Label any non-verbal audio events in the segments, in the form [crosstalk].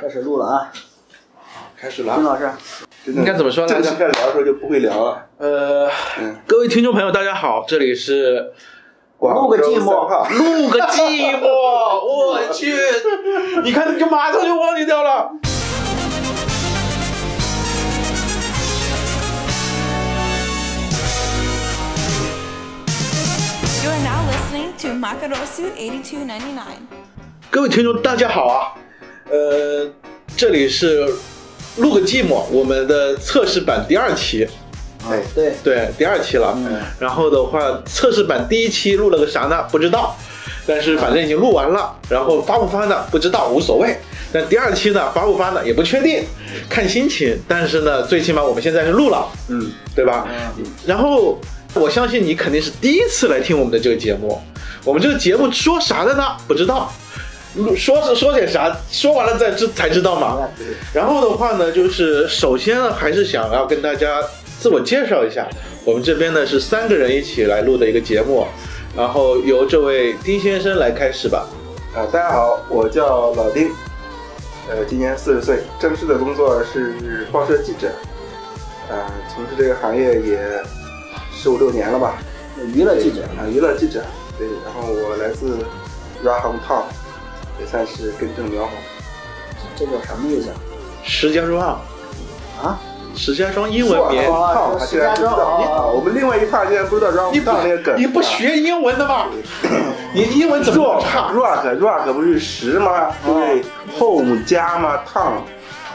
开始录了啊，开始了，金老师，应该怎么说来着正式开始聊的时候就不会聊了。呃，嗯，各位听众朋友，大家好，这里是录个寂寞。广州三号。录个寂寞，[laughs] 我去，你看你就马上就忘记掉了。You are now listening to Makarosu 8299. 各位听众，大家好啊，呃，这里是录个寂寞，我们的测试版第二期，哎，对，对，第二期了。嗯然后的话，测试版第一期录了个啥呢？不知道，但是反正已经录完了。然后发不发呢？不知道，无所谓。但第二期呢，发不发呢？也不确定，看心情。但是呢，最起码我们现在是录了，嗯，对吧？然后我相信你肯定是第一次来听我们的这个节目。我们这个节目说啥的呢？不知道。录说是说点啥？说完了再知才知道嘛。然后的话呢，就是首先呢，还是想要跟大家自我介绍一下，我们这边呢是三个人一起来录的一个节目，然后由这位丁先生来开始吧。啊，大家好，我叫老丁，呃，今年四十岁，正式的工作是报社记者，呃，从事这个行业也十五六年了吧，娱乐记者，啊，娱乐记者，对，然后我来自 Raham Town，也算是根正苗红。这叫什么意思石家庄，啊？啊，石家庄英文名，胖，哦 [clears throat] 他竟然不知道啊！我们另外一派竟然不知道不 Town 那个梗，你不学英文的吗？你英文怎么那么 rock 差？rock rock 不是十吗？对？home 家吗？town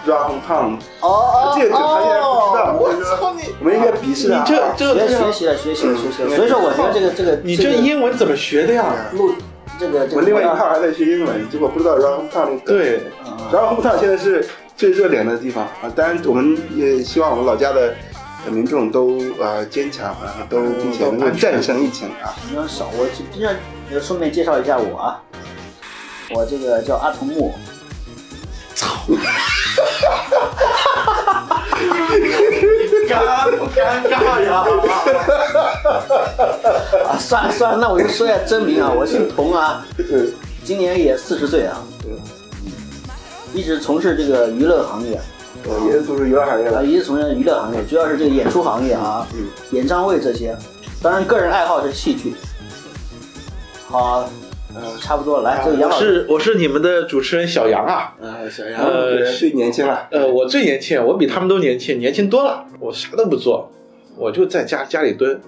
rock town，哦哦这个他我们应该鄙视你他。这这学学习了，学习了，学习了。所以说，我觉得这个这个你这英文怎么学的呀？录这个这个我另外一号还在学英文，结果不知道 rock town 那个梗。对，啊，rock town 现在是最热点的地方啊！当然，我们也希望我们老家的民众都呃坚强啊，都并且能够战胜疫情啊。比较少。我这这呃顺便介绍一下我啊，我这个叫阿童木。[laughs] 尴不尴尬呀？啊，算了算了，那我就说一下真名啊，我姓童啊，对，今年也四十岁啊，一直从事这个娱乐行业，我也是从事娱乐行业啊，的。一直从事娱乐行业，主要是这个演出行业啊，嗯演唱会这些，当然个人爱好是戏剧。好，呃，差不多了，来，这个杨我老师，是我是你们的主持人小杨啊。啊，小杨呃最年轻了。呃，我最年轻，我比他们都年轻，年轻多了。我啥都不做，我就在家家里蹲，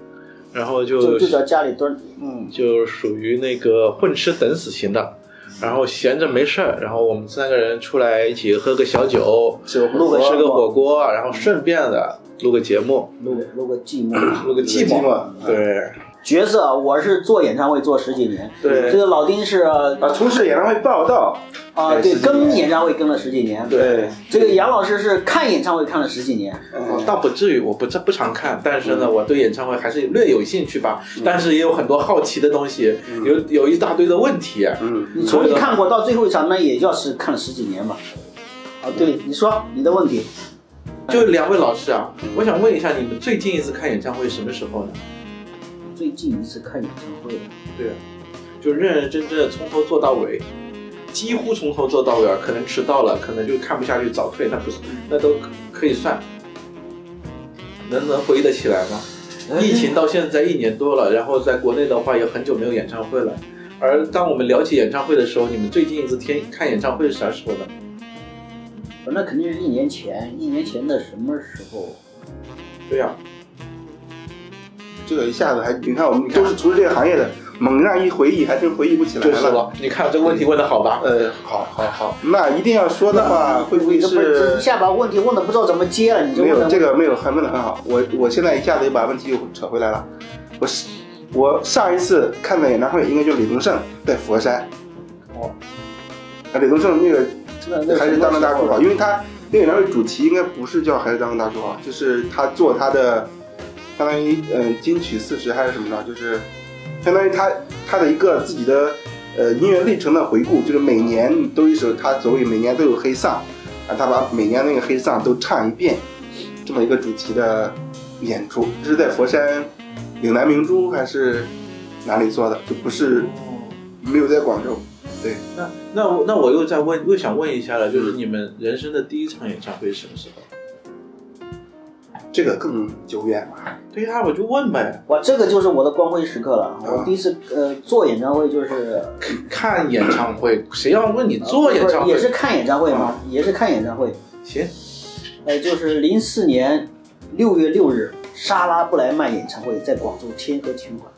然后就就就叫家里蹲，嗯，就属于那个混吃等死型的。然后闲着没事儿，然后我们三个人出来一起喝个小酒，录个吃个火锅，然后顺便的录个节目，录个录个寂寞。录个寂寞。对，角色啊我是做演唱会做十几年，对。这个老丁是啊，啊，从事演唱会报道。啊。对，跟演唱会跟了十几年，对，这个杨老师是看演唱会看了十几年，哦倒不至于，我不不常看，但是呢，我对演唱会还是略有兴趣吧。但是也有很多好奇的东西，有有一大堆的问题。嗯，你从你看过到最后一场，那也要是看了十几年吧？啊，对，你说你的问题，就两位老师啊，我想问一下，你们最近一次看演唱会什么时候呢？最近一次看演唱会了，对啊，就认认真真的从头做到尾，几乎从头做到尾啊，可能迟到了，可能就看不下去早退，那不是那都可以算。能能回忆得起来吗？疫情到现在一年多了，然后在国内的话也很久没有演唱会了。而当我们聊起演唱会的时候，你们最近一次天看演唱会是啥时候呢？那肯定是一年前，一年前的什么时候？对呀、这个一下子还，你看我们都是从事这个行业的，猛让一回忆，还真回忆不起来就是了。你看这个问题问的好吧？呃，好好好，那一定要说的话，会不会是下把问题问的不知道怎么接了？你这没有这个没有还问的很好，我我现在一下子又把问题又扯回来了。我是我上一次看的演唱会应该就是李宗盛在佛山。哦，啊，李宗盛那个还是当当大叔好，因为他那个演唱会主题应该不是叫还是当当大叔好，就是他做他的相当于嗯、金曲四十还是什么的，就是相当于他他的一个自己的呃音乐历程的回顾，就是每年都一首他所谓每年都有黑丧啊，他把每年那个黑丧都唱一遍，这么一个主题的演出，这是在佛山岭南明珠还是哪里做的，就不是没有在广州。对，那那我那我又再问，又想问一下了，就是你们人生的第一场演唱会是什么时候？这个更久远嘛。对呀、我就问呗。哇，这个就是我的光辉时刻了。啊我第一次呃做演唱会就是看演唱会，谁要问你做演唱会？也是看演唱会嘛，也是看演唱会。行，呃，就是零四年六月六日，莎拉布莱曼演唱会在广州天河体育馆，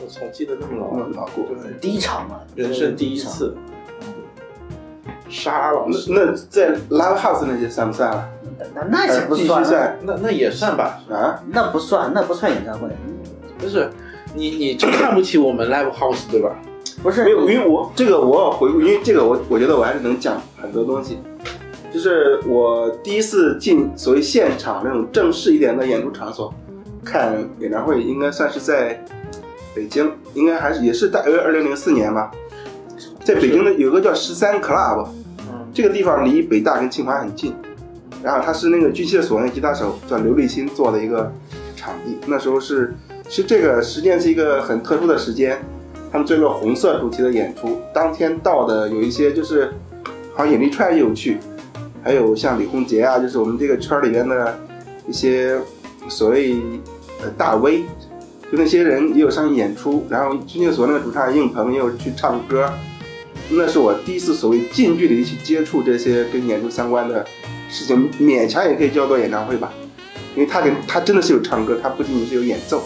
我操，记得那么牢，那么牢固，第一场嘛，人生第一。次。沙老师，那那在 Live House 那些算不算了？那那也不算，算那那也算吧，啊？那不算，那不算演唱会，不是你你就看不起我们 live house 对吧？不是没有，因为我这个我要回顾，因为这个我我觉得我还是能讲很多东西。就是我第一次进所谓现场那种正式一点的演出场所看演唱会，应该算是在北京，应该还是也是大约二零零四年吧，在北京的有个叫十三 Club，嗯，这个地方离北大跟清华很近，然后他是那个巨蟹所那吉他手叫刘立新做的一个场地。那时候是，其实这个时间是一个很特殊的时间，他们做一个红色主题的演出。当天到的有一些就是，好像尹力川也有去，还有像李洪杰啊，就是我们这个圈里边的一些所谓呃大 V，就那些人也有上去演出。然后军乐所那个主唱应鹏也有去唱歌，那是我第一次所谓近距离去接触这些跟演出相关的事情，勉强也可以叫做演唱会吧，因为他跟他真的是有唱歌，他不仅仅是有演奏。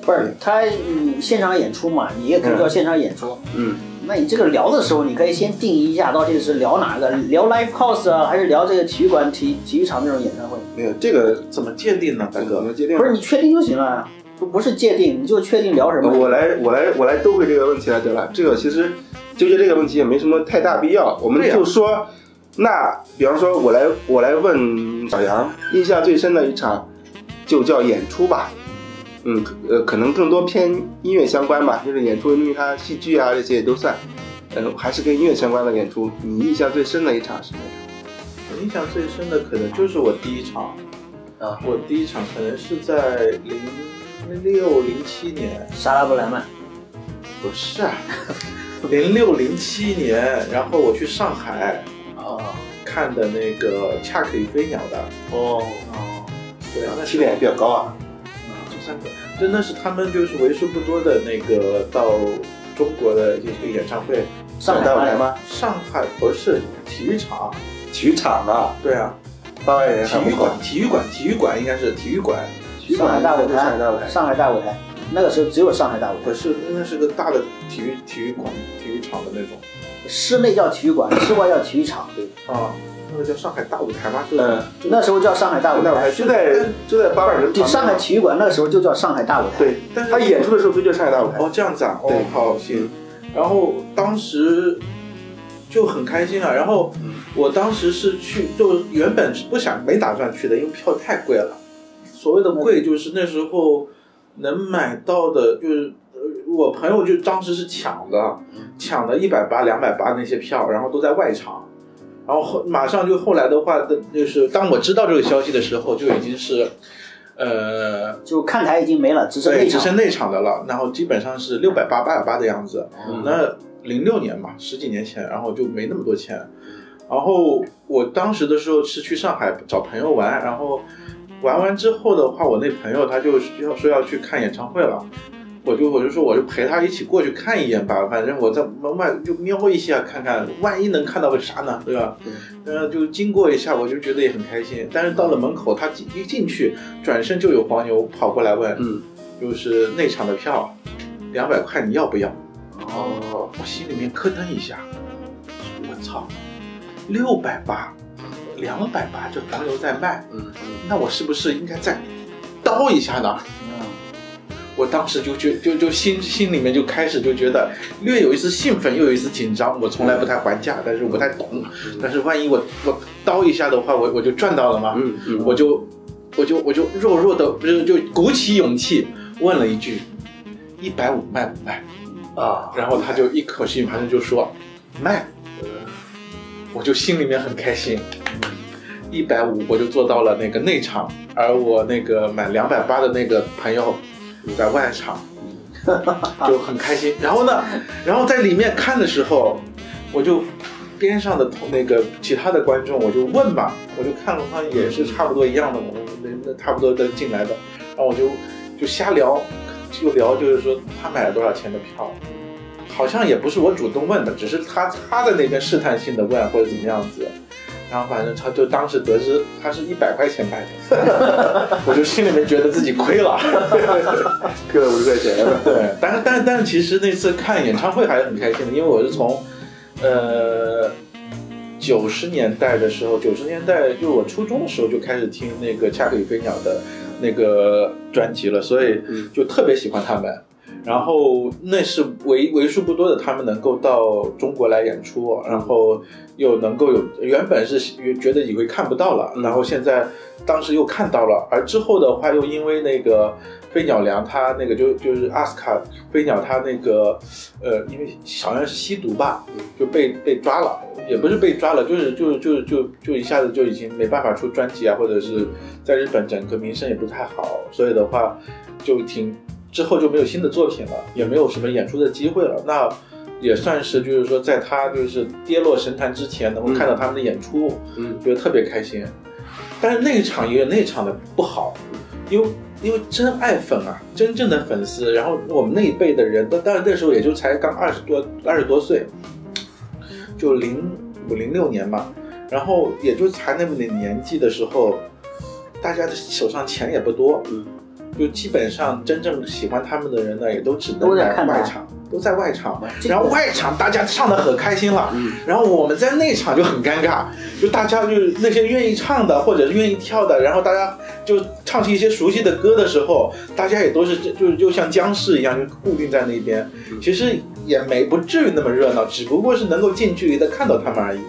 不是他你现场演出嘛，你也可以叫现场演出。嗯，那你这个聊的时候，你可以先定义一下，到底是聊哪个？聊 live house 啊，还是聊这个体育馆、体体育场那种演唱会？没有这个怎么界定呢，大怎哥？么界定？不是你确定就行了，不不是界定，你就确定聊什么。我来我来我来兜回这个问题来得了。这个其实纠结这个问题也没什么太大必要，我们就说，那比方说我来我来问小杨，印象最深的一场就叫演出吧。嗯，呃，可能更多偏音乐相关吧，就是演出，因为它戏剧啊这些也都算，嗯，还是跟音乐相关的演出。你印象最深的一场是哪场？我印象最深的可能就是我第一场，啊，我第一场可能是在零六零七年，莎拉布莱曼，不是啊，零六零七年，然后我去上海哦看的那个《恰克与飞鸟》的，哦对啊，那起点也比较高啊啊。这三个真的是他们就是为数不多的那个到中国的一个演唱会。上海吗？大舞台吗？上海不是体育场，体育场啊，对啊，八万人体育馆，。体育馆，体育馆应该是体育馆，体育上海大舞台上海大舞，台。上海大舞台，那个时候只有上海大舞台不，是，那是个大的体育体育馆、体育场的那种室内叫体育馆，室外叫体育场。对，啊，那个叫上海大舞台吗？就是嗯，那时候叫上海大舞台台。就在就在八万人对，上海体育馆那个时候就叫上海大舞台。对，但是他演出的时候就叫上海大舞台。哦，这样子啊，哦对，好行。然后当时就很开心啊，然后嗯我当时是去，就原本是不想没打算去的，因为票太贵了。所谓的贵，就是那时候能买到的，就是呃我朋友就当时是抢的，抢的一百八、两百八那些票，然后都在外场。然后后马上就后来的话，的就是当我知道这个消息的时候，就已经是，呃，就看台已经没了，只剩。只剩内场的了，然后基本上是六百八、八百八的样子。嗯那零六年嘛，十几年前，然后就没那么多钱。然后我当时的时候是去上海找朋友玩，然后玩完之后的话，我那朋友他就要说要去看演唱会了。我就我就说我就陪他一起过去看一眼吧，反正我在门外就瞄一下看看，万一能看到个啥呢，对吧？嗯，就经过一下，我就觉得也很开心。但是到了门口，他进一进去，转身就有黄牛跑过来问，嗯，就是内场的票，两百块你要不要？哦，我心里面咯噔一下，我操，六百八，两百八，就黄牛在卖，嗯那我是不是应该再刀一下呢？嗯我当时就觉就就心心里面就开始就觉得略有一丝兴奋，又有一丝紧张。我从来不太还价，但是我不太懂。但是万一我我刀一下的话，我我就赚到了嘛。嗯嗯，我就我就我就弱弱的不是就鼓起勇气问了一句：一百五卖不卖？啊，然后他就一口气马上就说卖，我就心里面很开心。一百五我就做到了那个内场，而我那个买两百八的那个朋友在外场，[laughs] 就很开心。然后呢，然后在里面看的时候，我就边上的同那个其他的观众，我就问嘛，我就看了他也是差不多一样的，我那那差不多的进来的，然后我就就瞎聊，就聊就是说他买了多少钱的票。好像也不是我主动问的，只是他他在那边试探性的问或者怎么样子，然后反正他就当时得知他是一百块钱买的，[laughs] 我就心里面觉得自己亏了。[laughs] 亏了五十块钱。对，但是但是但是其实那次看演唱会还是很开心的，因为我是从呃九十年代的时候，九十年代就我初中的时候就开始听那个恰克与飞鸟的那个专辑了，所以就特别喜欢他们。然后那是为为数不多的他们能够到中国来演出，然后又能够有原本是觉得以为看不到了，然后现在当时又看到了，而之后的话又因为那个飞鸟良他那个就就是阿斯卡飞鸟他那个呃因为好像是吸毒吧，就被被抓了，也不是被抓了，就是就就就就一下子就已经没办法出专辑啊，或者是在日本整个名声也不太好，所以的话就挺。之后就没有新的作品了，也没有什么演出的机会了。那也算是就是说，在他就是跌落神坛之前，能够看到他们的演出，嗯，觉得特别开心。但是那一场也有那场的不好，因为因为真爱粉啊，真正的粉丝。然后我们那一辈的人，但但是那时候也就才刚二十多二十多岁，就零五零六年嘛，然后也就才那么点年纪的时候，大家的手上钱也不多，嗯。就基本上真正喜欢他们的人呢，也都只能在外场，都在外场。这个然后外场大家唱的很开心了，嗯然后我们在内场就很尴尬，就大家就是那些愿意唱的或者是愿意跳的，然后大家就唱起一些熟悉的歌的时候，大家也都是就就像僵尸一样，就固定在那边。其实也没不至于那么热闹，只不过是能够近距离的看到他们而已。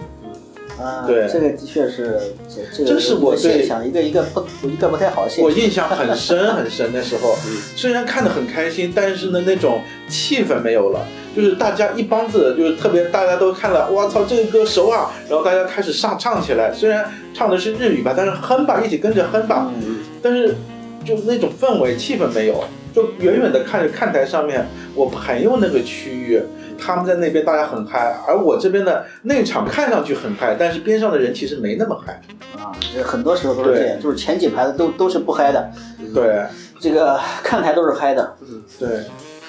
啊，对这个的确是这这个是我对现象，一个一个不一个不太好的现象。我印象很 [laughs] 深很深，那时候虽然看得很开心，但是呢那种气氛没有了，就是大家一帮子就是特别大家都看了，我操这个歌熟啊，然后大家开始上唱起来，虽然唱的是日语吧，但是哼吧，一起跟着哼吧，嗯，但是就那种氛围气氛没有，就远远的看着看台上面我朋友那个区域。他们在那边大家很嗨，而我这边的内场看上去很嗨，但是边上的人其实没那么嗨。啊，这很多时候都是这样，就是前几排的都都是不嗨的，对这个看台都是嗨的。嗯对，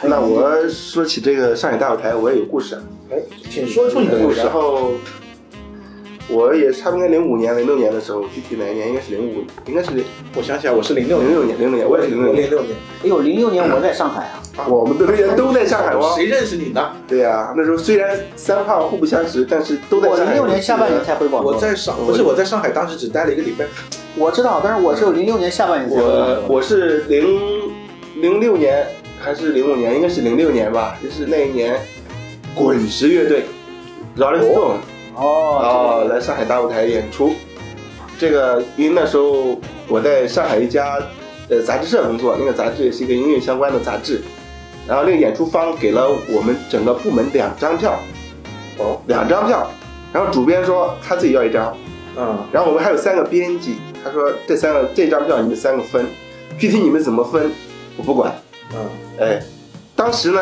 那我说起这个上海大舞台，我也有故事。哎，请说出你的故事然。后我也差不多零五年、零六年的时候，具体哪一年应该是零五，应该是零我想起来，我是零六零六年，零六年，我也是零六年。零六年。哎呦，零六年我在上海啊，我们的人都在上海哦。谁认识你呢？对呀、那时候虽然三胖互不相识，但是都在我上海。零六年下半年才回广州。我在上不是我在上海，当时只待了一个礼拜。我知道，但是我是零六年下半年才回广我州。我是零零六年还是零五年？应该是零六年吧，就是那一年，滚石乐队，Rolling Stone 哦哦来上海大舞台演出。这个因为那时候我在上海一家呃杂志社工作，那个杂志也是一个音乐相关的杂志。然后那个演出方给了我们整个部门两张票，哦，两张票。然后主编说他自己要一张，嗯，然后我们还有三个编辑，他说这三个这张票你们三个分，具体你们怎么分我不管。嗯，哎，当时呢，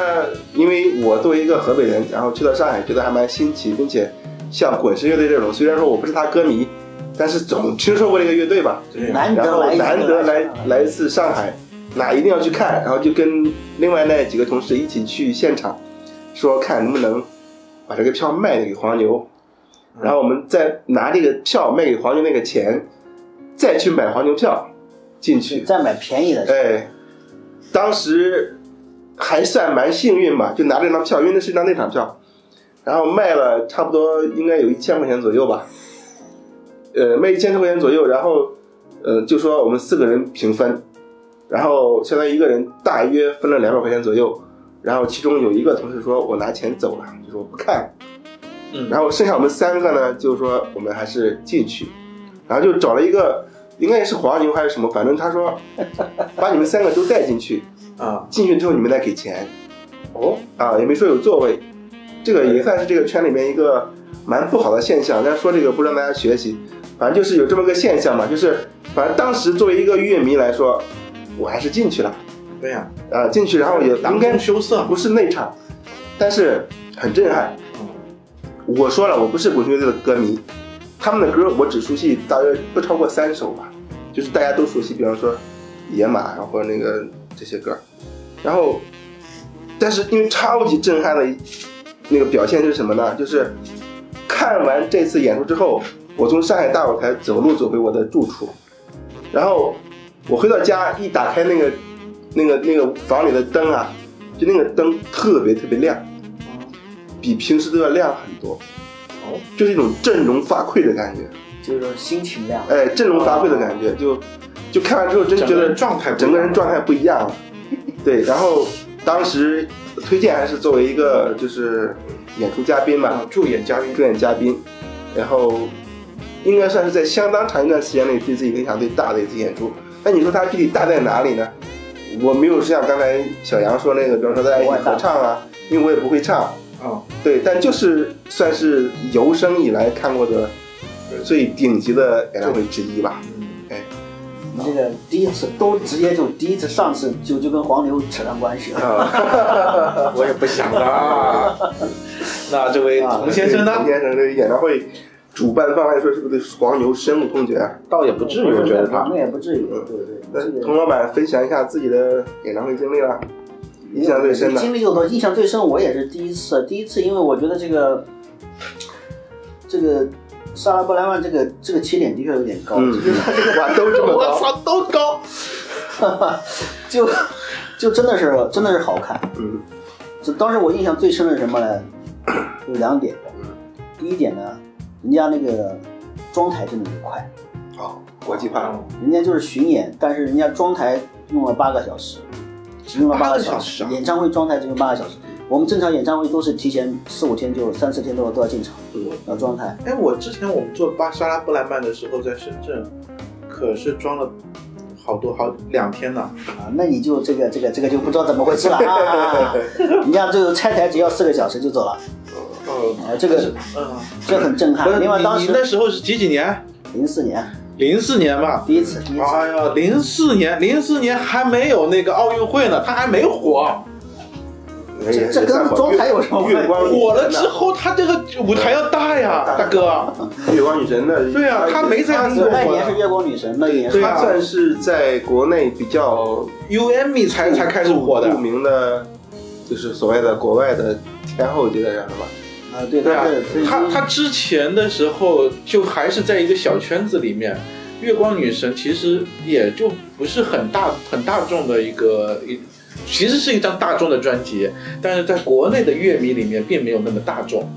因为我作为一个河北人，然后去到上海，觉得还蛮新奇，并且像滚石乐队这种，虽然说我不是他歌迷，但是总听说过这个乐队吧，对，难然后得来难得来来一次上海，那一定要去看，然后就跟另外那几个同事一起去现场，说看能不能把这个票卖给黄牛，然后我们再拿这个票卖给黄牛那个钱，再去买黄牛票进去。再买便宜的。哎，当时还算蛮幸运吧，就拿这张票，因为那是一张内场票，然后卖了差不多应该有一千块钱左右吧，呃，卖一千多块钱左右，然后呃就说我们四个人平分，然后相当于一个人大约分了两百块钱左右，然后其中有一个同事说我拿钱走了，就说我不看了。嗯，然后剩下我们三个呢，就是说我们还是进去，然后就找了一个，应该是黄牛还是什么，反正他说 [laughs] 把你们三个都带进去，啊，进去之后你们再给钱哦，啊，也没说有座位，这个也算是这个圈里面一个蛮不好的现象。但是说这个不让大家学习，反正就是有这么个现象嘛，就是反正当时作为一个乐迷来说，我还是进去了，对呀，啊，进去然后也应囊该中羞涩。不是内场，但是很震撼。我说了，我不是滚球乐队的歌迷，他们的歌我只熟悉大约不超过三首吧，就是大家都熟悉，比方说《野马》，然后或者那个这些歌，然后，但是因为超级震撼的那个表现是什么呢？就是看完这次演出之后，我从上海大舞台走路走回我的住处，然后我回到家一打开那个那个那个房里的灯啊，就那个灯特别特别亮，比平时都要亮很多，哦，就是一种振聋发聩的感觉，就是说心情亮。哎，振聋发聩的感觉，就就看完之后真觉得状态整个人状态不一样。了，[laughs] 对，然后当时推荐还是作为一个就是演出嘉宾嘛啊，，助演嘉宾。助演嘉宾，然后应该算是在相当长一段时间内对自己影响最大的一次演出。那你说它具体大在哪里呢？我没有像刚才小杨说那个，比方说大家一起合唱啊，因为我也不会唱，啊，对，但就是算是有生以来看过的最顶级的演唱会之一吧。哎，你这个第一次都直接就第一次上次就就跟黄牛扯上关系了。啊，[laughs] 我也不想了。[laughs] 那这位啊童先生呢？童先生这个演唱会主办方来说，是不是对黄牛深恶痛绝啊？倒也不至于，我觉得他那也不至于，对对那对。这童老板分享一下自己的演唱会经历啦，印象最深的。经历就多，印象最深，我也是第一次，第一次，因为我觉得这个这个萨拉布莱曼这个这个起点的确有点高，嗯就是他这个哇，都这么高，[laughs] 我操，都高。就就真的是真的是好看。嗯就当时我印象最深的是什么呢？有两点。第一点呢，人家那个装台真的是快，好，国际化，人家就是巡演，但是人家装台用了八个小时，只用了八个小时啊演唱会装台只用八个小时。我们正常演唱会都是提前四五天就三四天都要都要进场，嗯要装台。哎，我之前我们做巴沙拉布莱曼的时候，在深圳，可是装了好多好两天呢。啊，那你就这个这个这个就不知道怎么回事了啊！人家这个拆台只要四个小时就走了，哦，啊，这个嗯，这很震撼。另外当时你那时时候是几几年？零四年零四年吧。第一次第一次，哎呀，零四年，零四年还没有那个奥运会呢，他还没火。这这跟装台有什么关系火了之后，他这个舞台要大呀，大哥。[laughs] 月光女神的，[laughs] 对啊他没在他中国那年是月光女神，那年他算是在国内比较 UMI 才才开始火的著。名的，就是所谓的国外的天后级的人了吧？啊，对，对啊他是，他他之前的时候就还是在一个小圈子里面，月光女神其实也就不是很大很大众的一个一，其实是一张大众的专辑，但是在国内的乐迷里面并没有那么大众。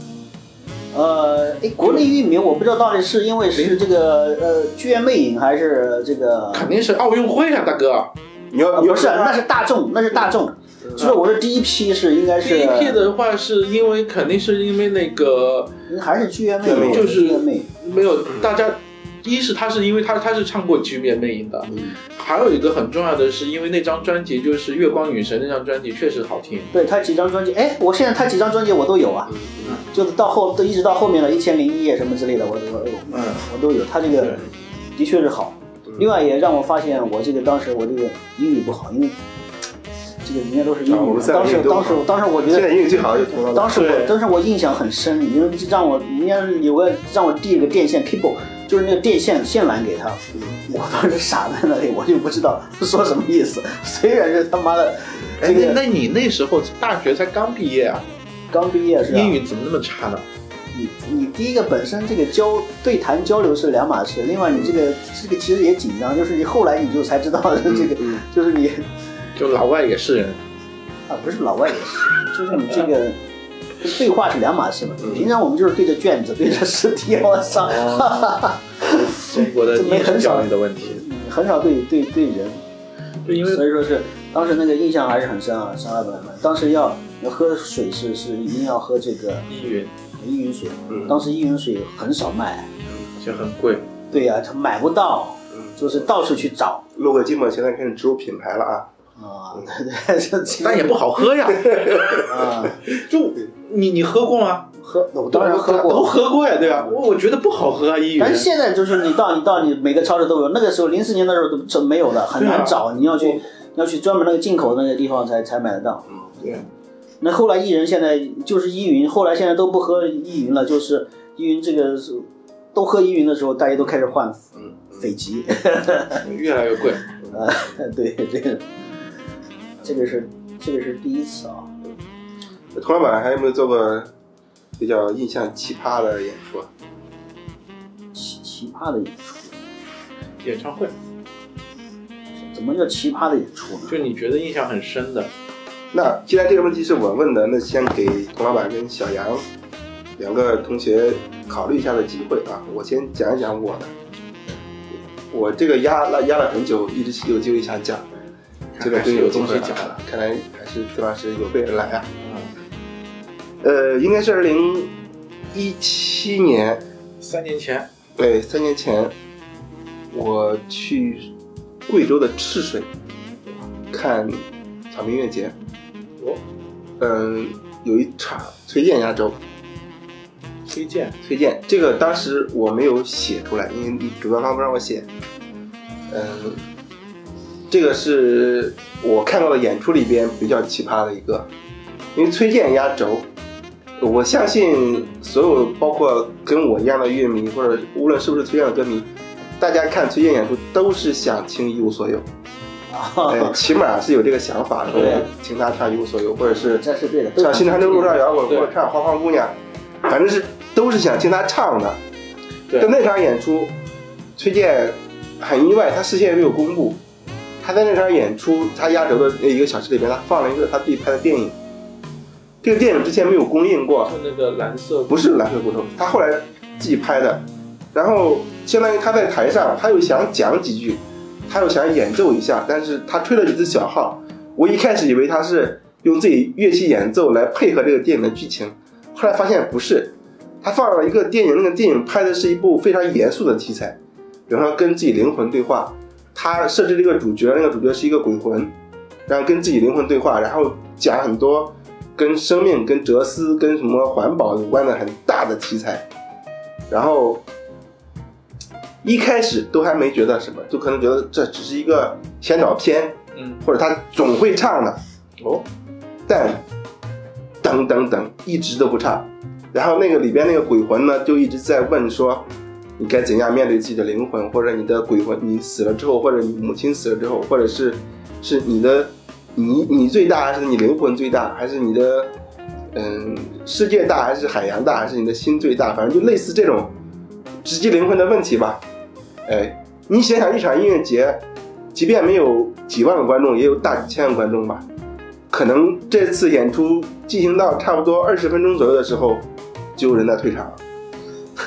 呃，哎，国内域名我不知道到底是因为是这个呃剧院魅影还是这个肯定是奥运会啊，大哥！你要啊，你要不是，那是大众，那是大众。就是我说第一批是应该是第一批的话是因为肯定是因为那个还是剧院魅影，就是。没有大家。一是他是因为他他是唱过《局面魅影》的，嗯还有一个很重要的是，因为那张专辑就是《月光女神》那张专辑确实好听。对他几张专辑，哎，我现在他几张专辑我都有啊，就是到后都一直到后面的，一千零一夜什么之类的，我我我嗯，我都有。他这个的确是好，另外也让我发现我这个当时我这个英语不好，因为这个人家都是英语当时当时当时我觉得现在英语最好就同。当时我当时我印象很深，因为让我人家有个让我递了个电线 cable，就是那个电线线缆给他，我当时傻在那里，我就不知道说什么意思。虽然是他妈的哎，这个那那你那时候大学才刚毕业啊，刚毕业是吧？英语怎么那么差呢？你你第一个本身这个交对谈交流是两码事，另外你这个这个其实也紧张，就是你后来你就才知道 [laughs] 这个，嗯就是你就老外也是人，啊不是老外也是，就是你这个对话是两码事嘛。平常我们就是对着卷子对着试题，我操，中国的这没很少教育的问题。很少对对对人，就因为所以说是当时那个印象还是很深啊，上海本来当时要要喝水是是一定要喝这个依云。依云水，嗯。当时依云水很少卖，就很贵，对呀、他买不到，嗯。就是到处去找。录个寂寞，现在开始植入品牌了啊！啊，对对，这但也不好喝呀。[laughs] 啊，就你你喝过吗？喝我当然喝过都。喝过呀，对吧？我我觉得不好喝啊，依云但。是现在就是你到你到你每个超市都有，那个时候零四年的时候都这没有的，很难找。你要去要去专门那个进口那个地方才才买得到。嗯对，那后来艺人现在就是依云，后来现在都不喝依云了，就是依云这个是都喝依云的时候，大家都开始换嗯，斐吉。[laughs] 越来越贵。啊，对，这个这个是这个是第一次啊。佟老板还有没有做过比较印象奇葩的演出啊？奇奇葩的演出，演唱会，怎么叫奇葩的演出呢？就你觉得印象很深的，那既然这个问题是我问的，那先给佟老板跟小杨两个同学考虑一下的机会啊。我先讲一讲我的，我这个压了压了很久，一直有机会想讲，这个真有东西讲了。看来还是崔老师有备而来啊。嗯，呃，应该是二零一七年，三年前，对，三年前，我去贵州的赤水看草莓音乐节。哦，嗯，有一场崔健压轴，推荐，崔健这个当时我没有写出来，因为主办方不让我写。嗯，这个是我看到的演出里边比较奇葩的一个，因为崔健压轴，我相信所有包括跟我一样的乐迷，或者无论是不是崔健的歌迷，大家看崔健演出都是想听一无所有，[laughs] 哎，啊，起码是有这个想法，说对听他唱一无所有，或者是这是对的。都唱《新长征路上摇滚》或者唱《花花姑娘》，反正是都是想听他唱的。对但那场演出，崔健很意外，他事先也没有公布。他在那场演出，他压轴的那一个小时里边，他放了一个他自己拍的电影。这个电影之前没有公映过，就那个蓝色，不是蓝色骨头，他后来自己拍的。然后相当于他在台上，他又想讲几句，他又想演奏一下，但是他吹了几次小号。我一开始以为他是用自己乐器演奏来配合这个电影的剧情，后来发现不是，他放了一个电影，那个电影拍的是一部非常严肃的题材，比方说跟自己灵魂对话。他设置了一个主角，那个主角是一个鬼魂，然后跟自己灵魂对话，然后讲很多跟生命、跟哲思、跟什么环保有关的很大的题材。然后一开始都还没觉得什么，就可能觉得这只是一个先导片，嗯，或者他总会唱的。哦，但等等等，一直都不唱。然后那个里边那个鬼魂呢，就一直在问说，你该怎样面对自己的灵魂，或者你的鬼魂，你死了之后，或者你母亲死了之后，或者是是你的你你最大，还是你灵魂最大，还是你的嗯世界大，还是海洋大，还是你的心最大？反正就类似这种直击灵魂的问题吧。哎，你想想一场音乐节，即便没有几万个观众，也有大几千个观众吧。可能这次演出进行到差不多二十分钟左右的时候，就有人在退场，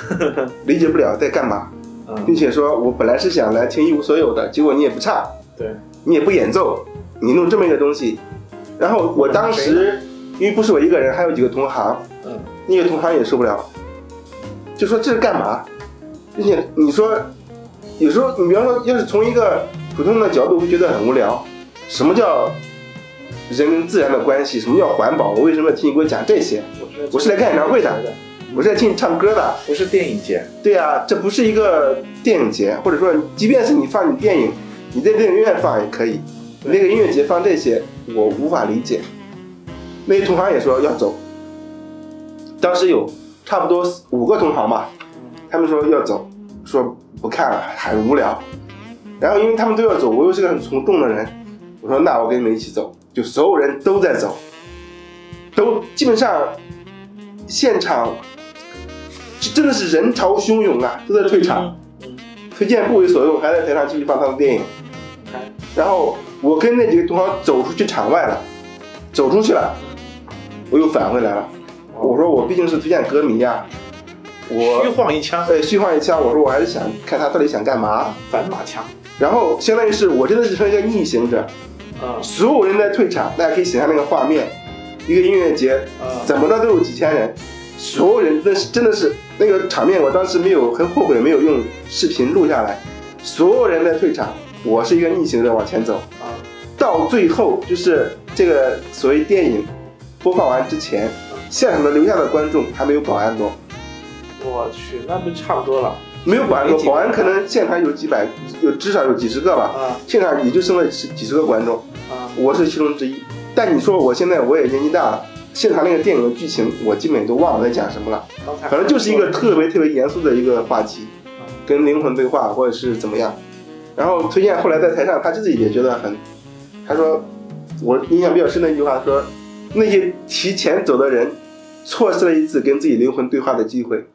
[laughs] 理解不了在干嘛，并嗯，且说我本来是想来听一无所有的，结果你也不唱，对，你也不演奏，你弄这么一个东西，然后我当时因为不是我一个人，还有几个同行，嗯，那个同行也受不了，就说这是干嘛？并且你说，有时候你比方说，要是从一个普通的角度会觉得很无聊，什么叫人跟自然的关系？什么叫环保？我为什么要听你给我讲这些？我是来看演唱会的，我是来听你唱歌的。不是电影节，对啊，这不是一个电影节，或者说，即便是你放你电影，你在电影院放也可以。你那个音乐节放这些，我无法理解。那些同行也说要走，当时有差不多五个同行吧，他们说要走，说不看了，很无聊。然后因为他们都要走，我又是个很从众的人，我说那我跟你们一起走，就所有人都在走，都基本上现场这真的是人潮汹涌啊，都在退场。嗯，崔健不为所用，还在台上继续放他的电影。然后我跟那几个同行走出去场外了，走出去了，我又返回来了。我说我毕竟是推荐歌迷呀、我虚晃一枪，对虚晃一枪，我说我还是想看他到底想干嘛。反马枪，然后相当于是我真的是成一个逆行者，嗯所有人在退场，大家可以想象那个画面，一个音乐节嗯，怎么着都有几千人，所有人那是真的是那个场面，我当时没有很后悔没有用视频录下来，所有人在退场，我是一个逆行的往前走，啊，到最后就是这个所谓电影播放完之前，现场的留下的观众还没有保安多，我去，那不差不多了，没有保安多，保安可能现场有几百，有至少有几十个吧，啊。现场也就剩了几几十个观众，啊，我是其中之一。但你说我现在我也年纪大了，现场那个电影的剧情我基本都忘了在讲什么了，刚才反正就是一个特别特别严肃的一个话题，跟灵魂对话或者是怎么样。然后崔健后来在台上他自己也觉得很，他说我印象比较深的一句话说，那些提前走的人，错失了一次跟自己灵魂对话的机会。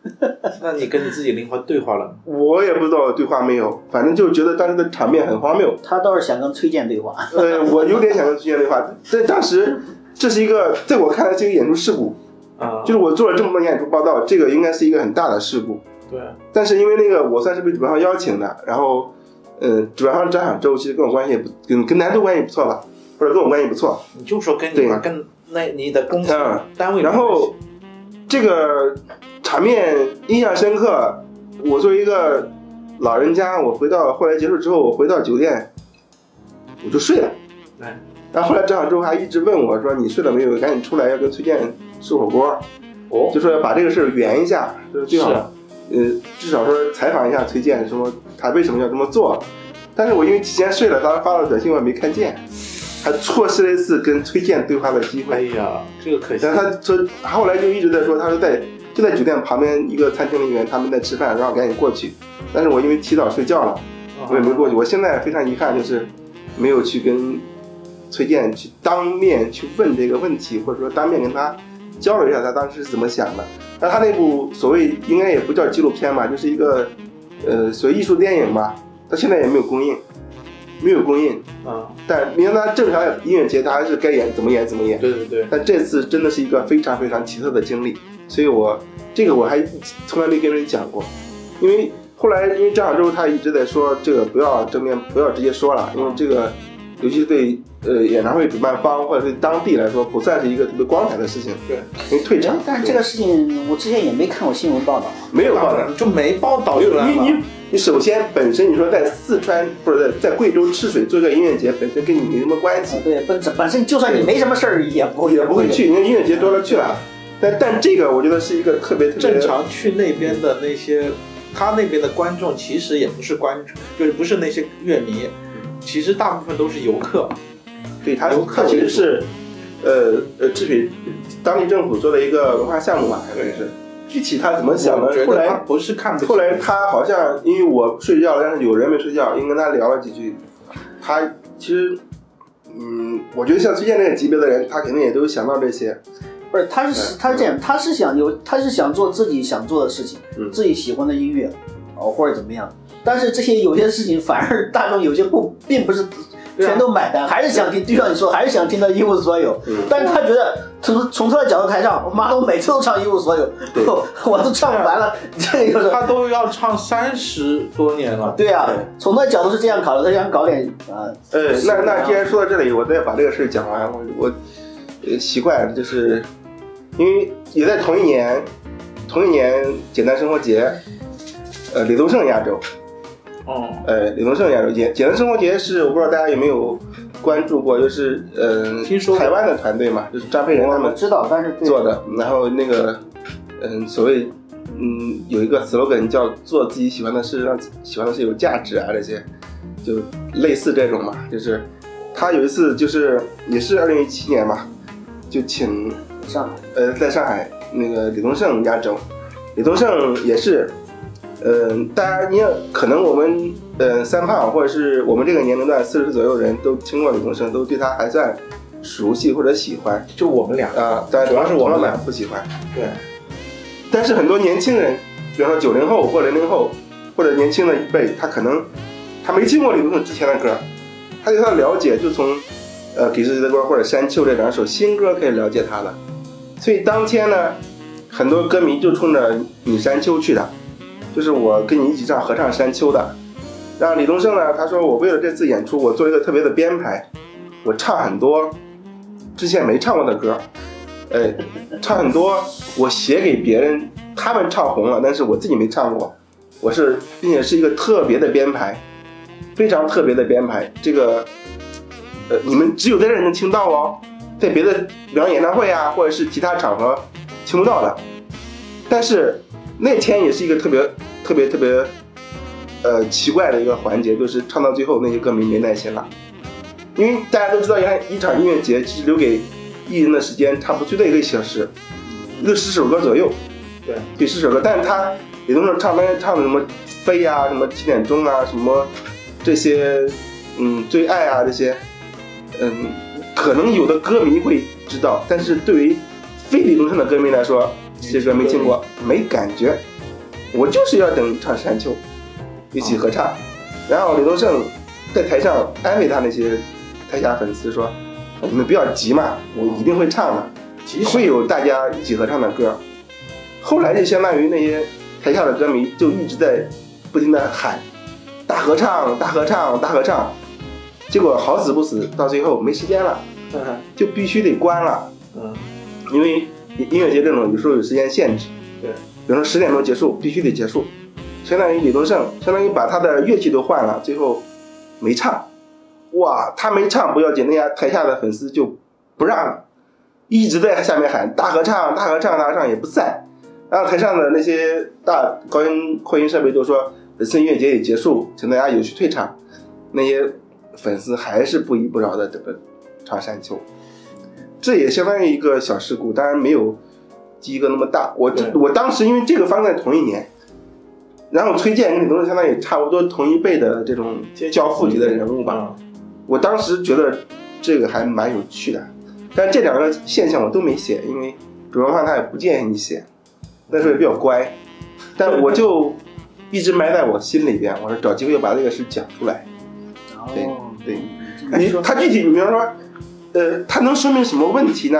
[laughs] 那你跟你自己灵魂对话了吗？我也不知道对话没有，反正就觉得当时的场面很荒谬。他倒是想跟崔健对话，呃，我有点想跟崔健对话，但当时这是一个在我看来是一个演出事故，啊，就是我做了这么多年演出报道，这个应该是一个很大的事故。对，但是因为那个我算是被主办方邀请的，然后，呃，主办方张小周其实跟我关系也不跟跟南都关系不错吧，或者跟我关系不错。你就说跟你跟那你的公司嗯单位，然后这个场面印象深刻。我作为一个老人家，我回到后来结束之后，我回到酒店，我就睡了。哎，然后后来张小周还一直问我说：“你睡了没有？赶紧出来，要跟崔健吃火锅。”哦就说要把这个事儿圆一下，就是最好是呃，至少说采访一下崔健，说他为什么要这么做。但是我因为提前睡了，当时发了短信我也没看见，还错失了一次跟崔健对话的机会。哎呀，这个可惜但，他说后来就一直在说，他说在就在酒店旁边一个餐厅里面，他们在吃饭，让我赶紧过去。但是我因为提早睡觉了，我也没过去。我现在非常遗憾，就是没有去跟崔健去当面去问这个问题，或者说当面跟他交流一下他当时是怎么想的。那他那部所谓应该也不叫纪录片吧，就是一个呃所谓艺术电影吧，到现在也没有公映，没有公映。啊，但你看他正常音乐节，他还是该演怎么演怎么演。对对对，但这次真的是一个非常非常奇特的经历，所以我这个我还从来没跟人讲过，因为后来因为张小舟他一直在说这个不要正面不要直接说了，因为这个尤其是对呃演唱会主办方或者对当地来说不算是一个特别光彩的事情，对，因为退场。但是这个事情我之前也没看过新闻报道。没有报道，就没报道出来嘛。你你你首先本身你说在四川或者在在贵州赤水做个音乐节，本身跟你没什么关系啊，，对，本本身就算你没什么事儿，也不也不会去，因为音乐节多了去了。但但这个我觉得是一个特别特别正常去那边的那些，他那边的观众其实也不是观众，就是不是那些乐迷，其实大部分都是游客。对，它游客它其实是，呃呃，制品当地政府做的一个文化项目嘛，可能是。具体他怎么想的后来不是看不后来他好像因为我睡觉了，但是有人没睡觉，因为跟他聊了几句，他其实，嗯，我觉得像崔健那个级别的人，他肯定也都想到这些。不是，他是他是这样，他是想有，他是想做自己想做的事情，嗯自己喜欢的音乐，哦或者怎么样。但是这些有些事情反而大众有些不并不是全都买单，还是想听，就像你说，还是想听到一无所有。嗯但是他觉得从从他的角度台上，妈的，我每次都唱一无所有，对 [laughs] 我都唱完了，[laughs] 这个就是他都要唱三十多年了。对呀、对从他的角度是这样考虑，他想搞点啊，呃，那那啊既然说到这里，我再把这个事儿讲完。我我呃习惯就是，因为也在同一年，同一年简单生活节，呃，李宗盛压轴。哦，呃，李宗盛亚洲节，简单生活节是我不知道大家有没有关注过，就是呃，听说台湾的团队嘛，就是张培仁他们知道，但是做的，然后那个嗯，所谓嗯有一个 slogan 叫做自己喜欢的事，让喜欢的事有价值啊，这些就类似这种嘛，就是。他有一次就是也是二零一七年嘛，就请上海。呃，在上海那个李宗盛压轴，李宗盛也是，嗯、大家你也可能我们呃三胖或者是我们这个年龄段四十左右的人都听过李宗盛，都对他还算熟悉或者喜欢就我们俩。啊，当然主要是我们童老板不喜欢，对，但是很多年轻人，比方说九零后或零零后或者年轻的一辈，他可能他没听过李宗盛之前的歌，他对他的了解就从呃《给自己的歌》或者《山丘》这两首新歌可以了解他了。所以当天呢，很多歌迷就冲着你《山丘》去的，就是我跟你一起唱合唱《山丘》的。然后李宗盛呢，他说我为了这次演出，我做一个特别的编排，我唱很多之前没唱过的歌，呃，唱很多我写给别人，他们唱红了，但是我自己没唱过。我是，并且是一个特别的编排，非常特别的编排。这个，呃，你们只有在这能听到哦，在别的，比方演唱会啊，或者是其他场合听不到的。但是那天也是一个特别特别特别呃奇怪的一个环节，就是唱到最后那些歌迷没耐心了，因为大家都知道，原来一场音乐节其实留给艺人的时间差不多最多一个小时，六十首歌左右，对，对，十首歌，但是他李宗盛唱那些唱的什么飞呀、什么七点钟啊，什么这些，嗯，最爱啊这些，嗯，可能有的歌迷会知道，但是对于非李宗盛的歌迷来说，这歌没听过，没感觉。我就是要等唱《山丘》，一起合唱。然后李宗盛在台上安慰他那些台下粉丝说：“你们不要急嘛，我一定会唱的。”会有大家一起合唱的歌。后来就相当于那些台下的歌迷就一直在不停的喊“大合唱，大合唱，大合唱”，结果好死不死，到最后没时间了，嗯就必须得关了，嗯，因为音乐节这种有时候有时间限制，对，比如说十点钟结束，必须得结束，相当于李宗盛相当于把他的乐器都换了，最后没唱，哇，他没唱不要紧，那家台下的粉丝就不让了。一直在下面喊大合唱，大合唱，大合唱也不在。然后台上的那些大高音扩音设备都说，本次音乐节已结束，请大家有序退场。那些粉丝还是不依不饶的这个唱山丘，这也相当于一个小事故，当然没有第一个那么大。我对我当时因为这个发生在同一年，然后崔健跟李宗盛相当于差不多同一辈的这种教父级的人物吧。嗯我当时觉得这个还蛮有趣的，但这两个现象我都没写，因为主办方他也不建议你写，那时候也比较乖，但我就一直埋在我心里边，我说找机会要把这个事讲出来。对哦，对，你他具体比方说，呃，它能说明什么问题呢？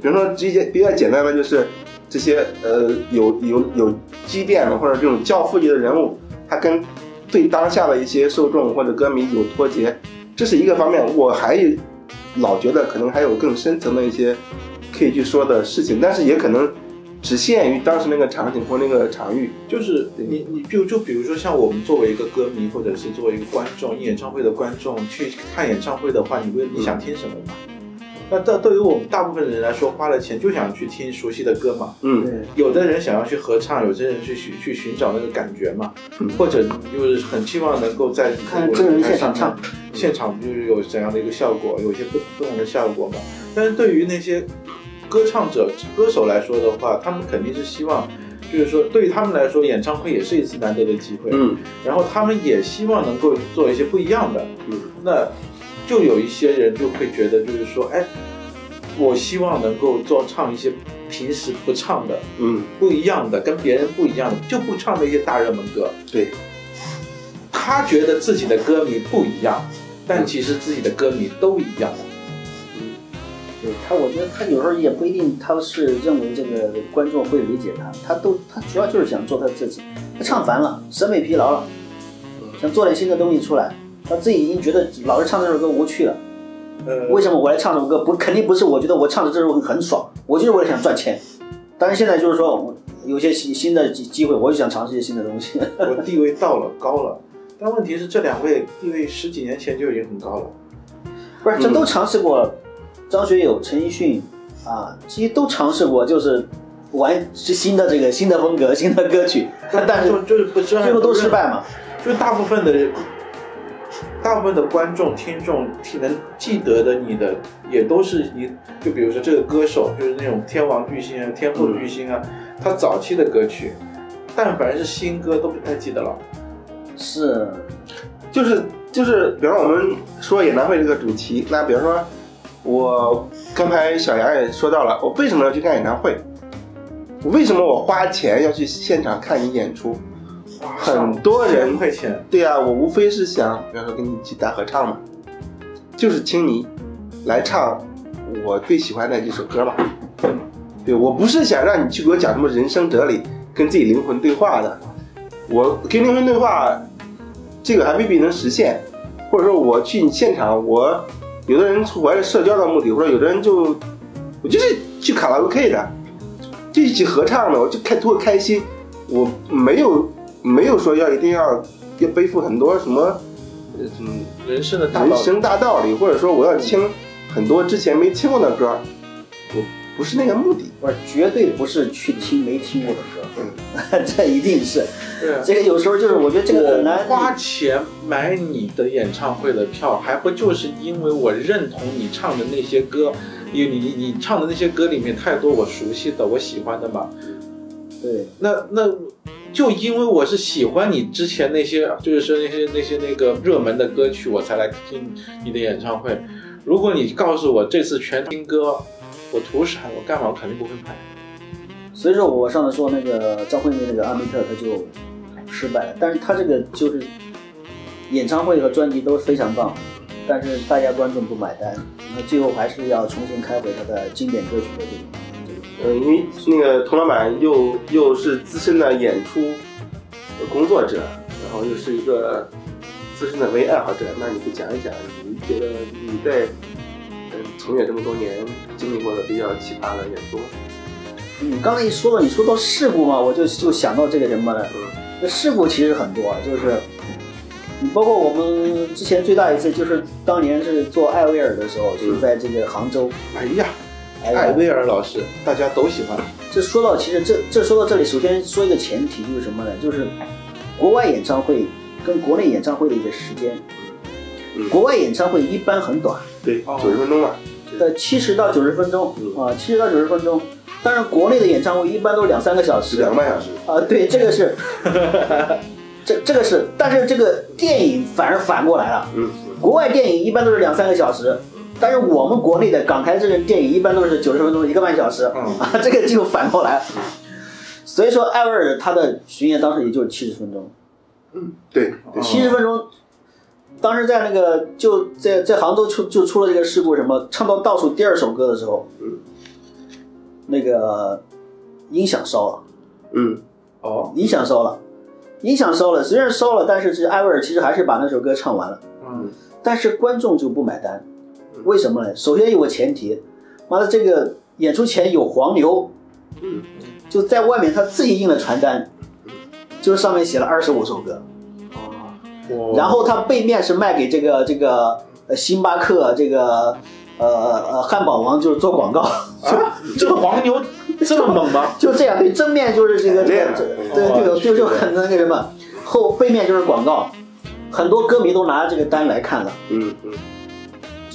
比如说直接比较简单的就是这些呃有有有积淀的或者这种教父级的人物，他跟对当下的一些受众或者歌迷有脱节，这是一个方面。我还老觉得可能还有更深层的一些可以去说的事情，但是也可能只限于当时那个场景或那个场域。就是你你就就比如说像我们作为一个歌迷，或者是作为一个观众，演唱会的观众去看演唱会的话，你问你想听什么嘛？那对对于我们大部分人来说，花了钱就想去听熟悉的歌嘛。嗯，对，有的人想要去合唱，有些人去寻去寻找那个感觉嘛，嗯或者就是很期望能够在看真人现场唱，现场就是有怎样的一个效果，有一些不不同的效果嘛。但是对于那些歌唱者、歌手来说的话，他们肯定是希望，就是说对于他们来说，演唱会也是一次难得的机会，嗯然后他们也希望能够做一些不一样的。嗯，那就有一些人就会觉得，就是说，哎，我希望能够做唱一些平时不唱的。嗯，不一样的，跟别人不一样的，就不唱那些大热门歌。对，他觉得自己的歌迷不一样，但其实自己的歌迷都一样。对他，我觉得他有时候也不一定，他是认为这个观众会理解他，他都他主要就是想做他自己。他唱烦了，审美疲劳了，想做点新的东西出来。他自己已经觉得老是唱这首歌无趣了。呃，为什么我来唱这首歌？不，肯定不是我觉得我唱的这首歌很爽，我就是为了想赚钱。但是现在就是说，我有些新新的机机会，我就想尝试一些新的东西。我 [laughs] 地位到了，高了？但问题是，这两位地位十几年前就已经很高了。不是，这都尝试过了。张学友、陈奕迅啊，这些都尝试过，就是玩是新的这个新的风格、新的歌曲，但 [laughs] 但是就就是不知道最后都失败嘛。就是大部分的，大部分的观众、听众听能记得的你的，也都是你，就比如说这个歌手，就是那种天王巨星啊、天后巨星啊，他早期的歌曲，但凡是新歌都不太记得了。是，就是就是，比方说我们说演唱会这个主题，那比方说，我刚才小杨也说到了，我为什么要去看演唱会？为什么我花钱要去现场看你演出？很多人千块钱，对呀、我无非是想，比方说跟你一起大合唱嘛，就是听你来唱我最喜欢的几首歌嘛。对我不是想让你去给我讲什么人生哲理，跟自己灵魂对话的。我跟灵魂对话，这个还未必能实现。或者说我去你现场，我有的人怀着社交的目的，或者有的人就我就是去卡拉 OK 的，就一起合唱的，我就开图个开心。我没有没有说要一定要要背负很多什么呃什么人生的大道理。人生大道理，或者说我要听很多之前没听过的歌，我不是那个目的。不是绝对不是去听没听过的歌，[laughs] 这一定是。对啊这个有时候就是我觉得这个很难花钱买你的演唱会的票，还不就是因为我认同你唱的那些歌，因为你你你唱的那些歌里面太多我熟悉的、我喜欢的嘛。对那那就因为我是喜欢你之前那些，就是说那些那些那个热门的歌曲，我才来听你的演唱会。如果你告诉我这次全听歌，我图啥？我干嘛？我肯定不会拍。所以说我上次说那个张惠妹那个阿密特，他就失败了。但是他这个就是演唱会和专辑都非常棒，但是大家观众不买单，那最后还是要重新开回他的经典歌曲的这种。嗯，因为那个佟老板又又是资深的演出工作者，然后又是一个资深的文艺爱好者，那你就讲一讲，你觉得你在嗯从业这么多年经历过的比较奇葩的也多？你刚才一说到你说到事故嘛，我就就想到这个什么呢？嗯这事故其实很多，啊就是你包括我们之前最大一次就是当年是做艾薇儿的时候，就是在这个杭州。哎呀，哎呀艾薇儿老师，大家都喜欢。这说到其实这这说到这里，首先说一个前提就是什么呢？就是国外演唱会跟国内演唱会的一个时间。嗯国外演唱会一般很短，对哦，九十分钟吧。对，七十到九十分钟嗯啊，七十到九十分钟。但是国内的演唱会一般都是两三个小时，两个半小时。啊，对，这个是，[laughs] 这这个是，但是这个电影反而反过来了，嗯，国外电影一般都是两三个小时，但是我们国内的港台这个电影一般都是九十分钟一个半小时，嗯啊，这个就反过来了。所以说，艾薇儿他的巡演当时也就是七十分钟，嗯对，七十分钟。当时在那个就在在杭州出就出了这个事故，什么唱到倒数第二首歌的时候，嗯那个音响烧了。嗯。哦，音响烧了，音响烧了，虽然烧了，但是这艾薇儿其实还是把那首歌唱完了，嗯，但是观众就不买单，为什么呢？首先有个前提，妈的这个演出前有黄牛，嗯，就在外面他自己印了传单，就是上面写了二十五首歌，我然后它背面是卖给这个这个呃星巴克这个呃呃汉堡王就是做广告，啊，这个黄牛 [laughs] 这么猛吗？就这样，对，正面就是这个这个这对哦对，就就很那个什么，后背面就是广告，很多歌迷都拿这个单来看了，嗯嗯。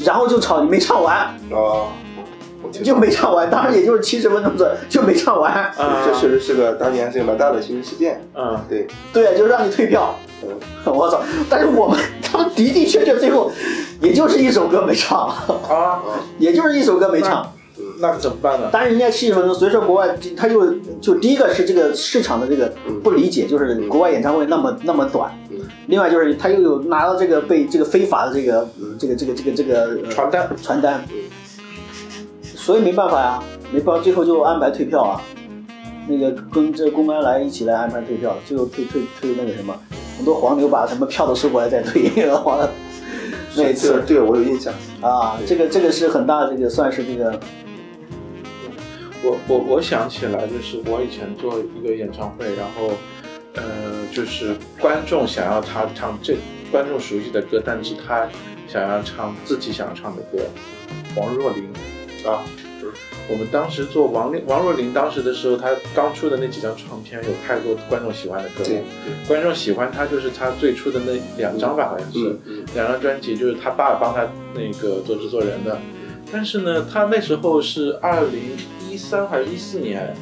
然后就吵你没唱完，啊，就没唱完，当然也就是七十分钟左右就没唱完，啊，这确实是个当年是个蛮大的新闻事件。嗯，对，对，就让你退票，嗯 [laughs] 我操！但是我们他们的的确确最后也就是一首歌没唱，啊，[laughs] 也就是一首歌没唱。那怎么办呢？但是，人家七十分钟，所以说国外他就就第一个是这个市场的这个不理解，就是国外演唱会那么那么短。嗯另外就是他又有拿到这个被这个非法的这个这个这个这个这个呃传单传单，所以没办法呀，没办法，最后就安排退票啊。那个跟这公安来一起来安排退票，最后退退退那个什么，很多黄牛把什么票都收过来再退，完了那次个这个我有印象。啊，这个这个是很大的这个算是这个我我我想起来，就是我以前做一个演唱会，然后呃，就是观众想要他唱这观众熟悉的歌，但是他想要唱自己想唱的歌，王若琳啊。我们当时做王令王若琳当时的时候，她刚出的那几张唱片有太多观众喜欢的歌对了。观众喜欢她就是她最初的那两张吧，好像是。嗯嗯两张专辑，就是她爸帮她那个做制作人的。但是呢，她那时候是二零一三还是一四年，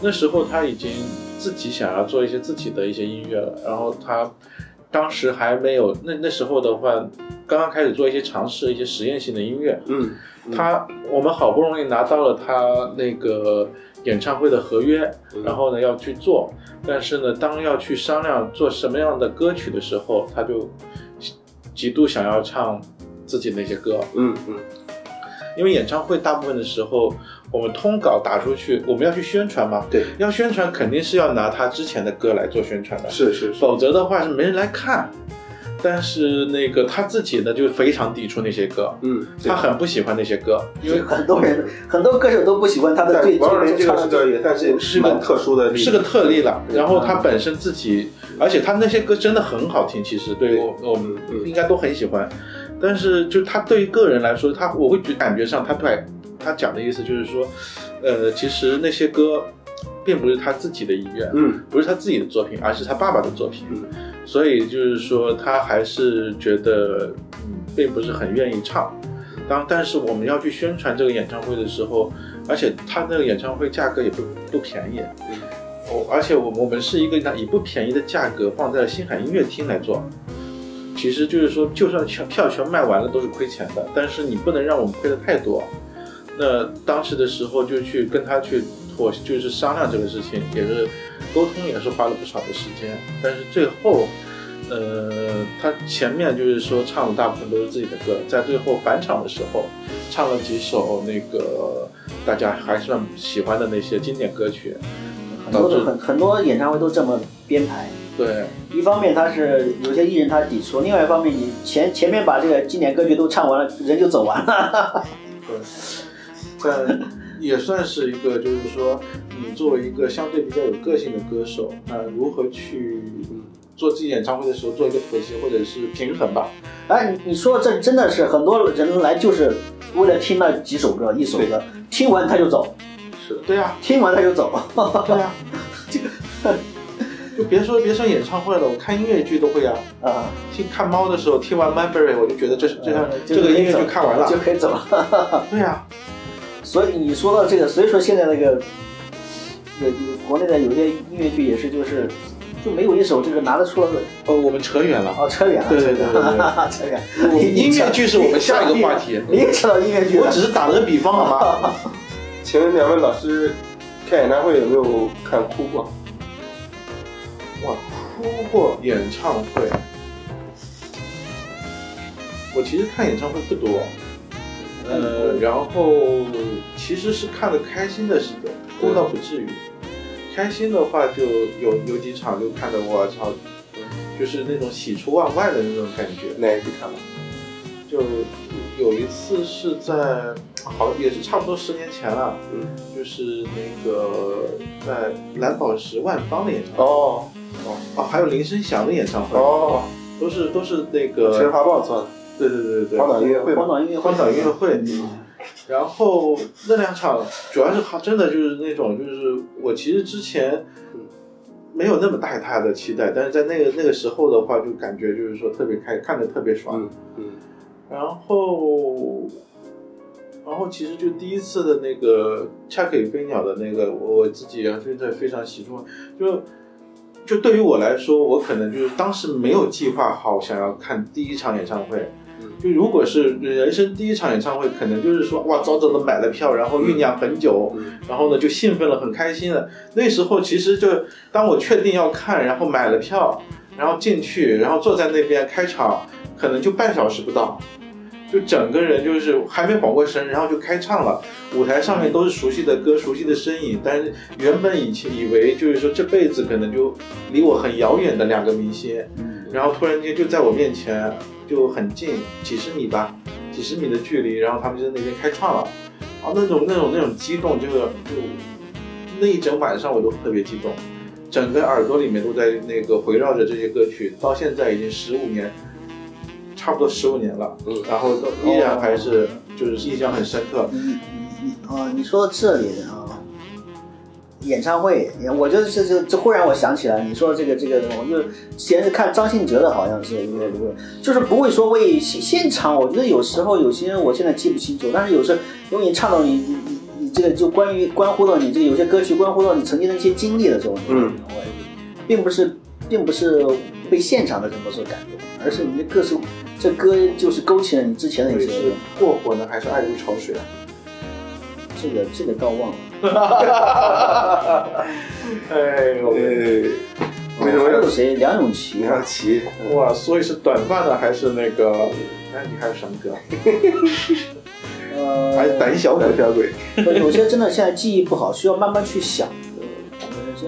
那时候她已经自己想要做一些自己的一些音乐了。然后他当时还没有那那时候的话，刚刚开始做一些尝试，一些实验性的音乐。嗯，他我们好不容易拿到了他那个演唱会的合约，嗯。然后呢要去做，但是呢，当要去商量做什么样的歌曲的时候，他就极度想要唱自己那些歌，嗯嗯因为演唱会大部分的时候，我们通稿打出去，我们要去宣传嘛，对，要宣传肯定是要拿他之前的歌来做宣传的，是是是。否则的话是没人来看。但是那个他自己呢，就非常抵触那些歌，嗯，他很不喜欢那些歌，因为很多人很多歌手都不喜欢他的但最王若琳这个是最唱的个也算是是个蛮特殊的是个特例了。对然后他本身自己，而且他那些歌真的很好听，其实对对。我我们嗯。应该都很喜欢。但是就他对于个人来说，他我会觉感觉上他不太他讲的意思就是说，呃，其实那些歌并不是他自己的意愿，嗯不是他自己的作品，而是他爸爸的作品。嗯所以就是说，他还是觉得，嗯，并不是很愿意唱。当但是我们要去宣传这个演唱会的时候，而且他那个演唱会价格也不不便宜。我，而且我我们是一个拿以不便宜的价格放在星海音乐厅来做，其实就是说，就算票票全卖完了都是亏钱的，但是你不能让我们亏的太多。那当时的时候就去跟他去妥，就是商量这个事情，也是沟通，也是花了不少的时间。但是最后，呃，他前面就是说唱的大部分都是自己的歌，在最后返场的时候，唱了几首那个大家还算喜欢的那些经典歌曲，很多的很很多演唱会都这么编排。对一方面他是有些艺人他抵触，另外一方面你前前面把这个经典歌曲都唱完了，人就走完了。[laughs] 对，但也算是一个，就是说，你作为一个相对比较有个性的歌手，那如何去做自己演唱会的时候做一个妥协或者是平衡吧？哎，你你说这真的是很多人来就是为了听那几首歌一首歌，听完他就走，是的，对呀、听完他就走。对呀、[laughs] 就别说别说演唱会了，我看音乐剧都会啊、啊，听看猫的时候，听完 Manberry，我就觉得这是这呃这个音乐就可以走就看完了就。可以走了。[laughs] 对呀、所以你说到这个，所以说现在那个，有有国内的有些音乐剧也是就是。就没有一首这个拿得出来的哦，我们扯远了。哦，扯远了，对对对对对扯远。音乐剧是我们下一个话题你也扯到音乐剧了，我只是打了个比方，好吗？[laughs] 请问两位老师看演唱会有没有看哭过？哇，哭过演唱会，我其实看演唱会不多，呃，然后其实是看的开心的是多，哭倒不至于。开心的话就有有几场就看得我操，就是那种喜出望外的那种感觉。哪一个看了？就有一次是在好也是差不多十年前了，嗯，就是那个在蓝宝石万方的演唱会。哦哦，还有林声祥的演唱会，哦，都是都是那全个，华报做的。对对对对。对，荒岛音乐会嘛。荒岛音乐会，荒岛音乐会。然后那两场主要是他，真的就是那种，就是我其实之前没有那么大大的期待，但是在那个那个时候的话，就感觉就是说特别开，看着特别爽。嗯。嗯。然后，然后其实就第一次的那个《恰克与飞鸟》的那个，我我自己也非常非常喜欢，就就对于我来说，我可能就是当时没有计划好想要看第一场演唱会。嗯就如果是人生第一场演唱会，可能就是说哇，早早的买了票，然后酝酿很久，嗯然后呢就兴奋了，很开心了。那时候其实就当我确定要看，然后买了票，然后进去，然后坐在那边开场，可能就半小时不到，就整个人就是还没缓过神，然后就开唱了。舞台上面都是熟悉的歌、熟悉的身影，但是原本以前以为就是说这辈子可能就离我很遥远的两个明星，然后突然间就在我面前，就很近，几十米吧，几十米的距离，然后他们就在那边开唱了，啊，那种那种那种激动，就是就那一整晚上我都特别激动，整个耳朵里面都在那个围绕着这些歌曲，到现在已经十五年，差不多十五年了，嗯。然后都依然还是就是印象很深刻。你你你啊，你说到这里啊，演唱会，我觉得这这这忽然我想起来，你说这个这个，我就先是看张信哲的，好像是应该不会，就是不会说为现现场，我觉得有时候有些人我现在记不清楚，但是有时候因为你唱到你你你你这个就关于关乎到你这个有些歌曲关乎到你曾经的一些经历的时候，嗯，我并不是并不是被现场的人所感动，而是你的歌是这歌就是勾起了你之前的一些是过火呢，还是爱如潮水啊？这个这个倒忘了。[laughs] 哎呦呃，为什么要还有谁？梁咏琪梁咏琪？哇，所以是短发的还是那个？哎，你还有什么歌？呃，[laughs] 还是胆小鬼？胆小鬼？不有些真的现在记忆不好，需要慢慢去想。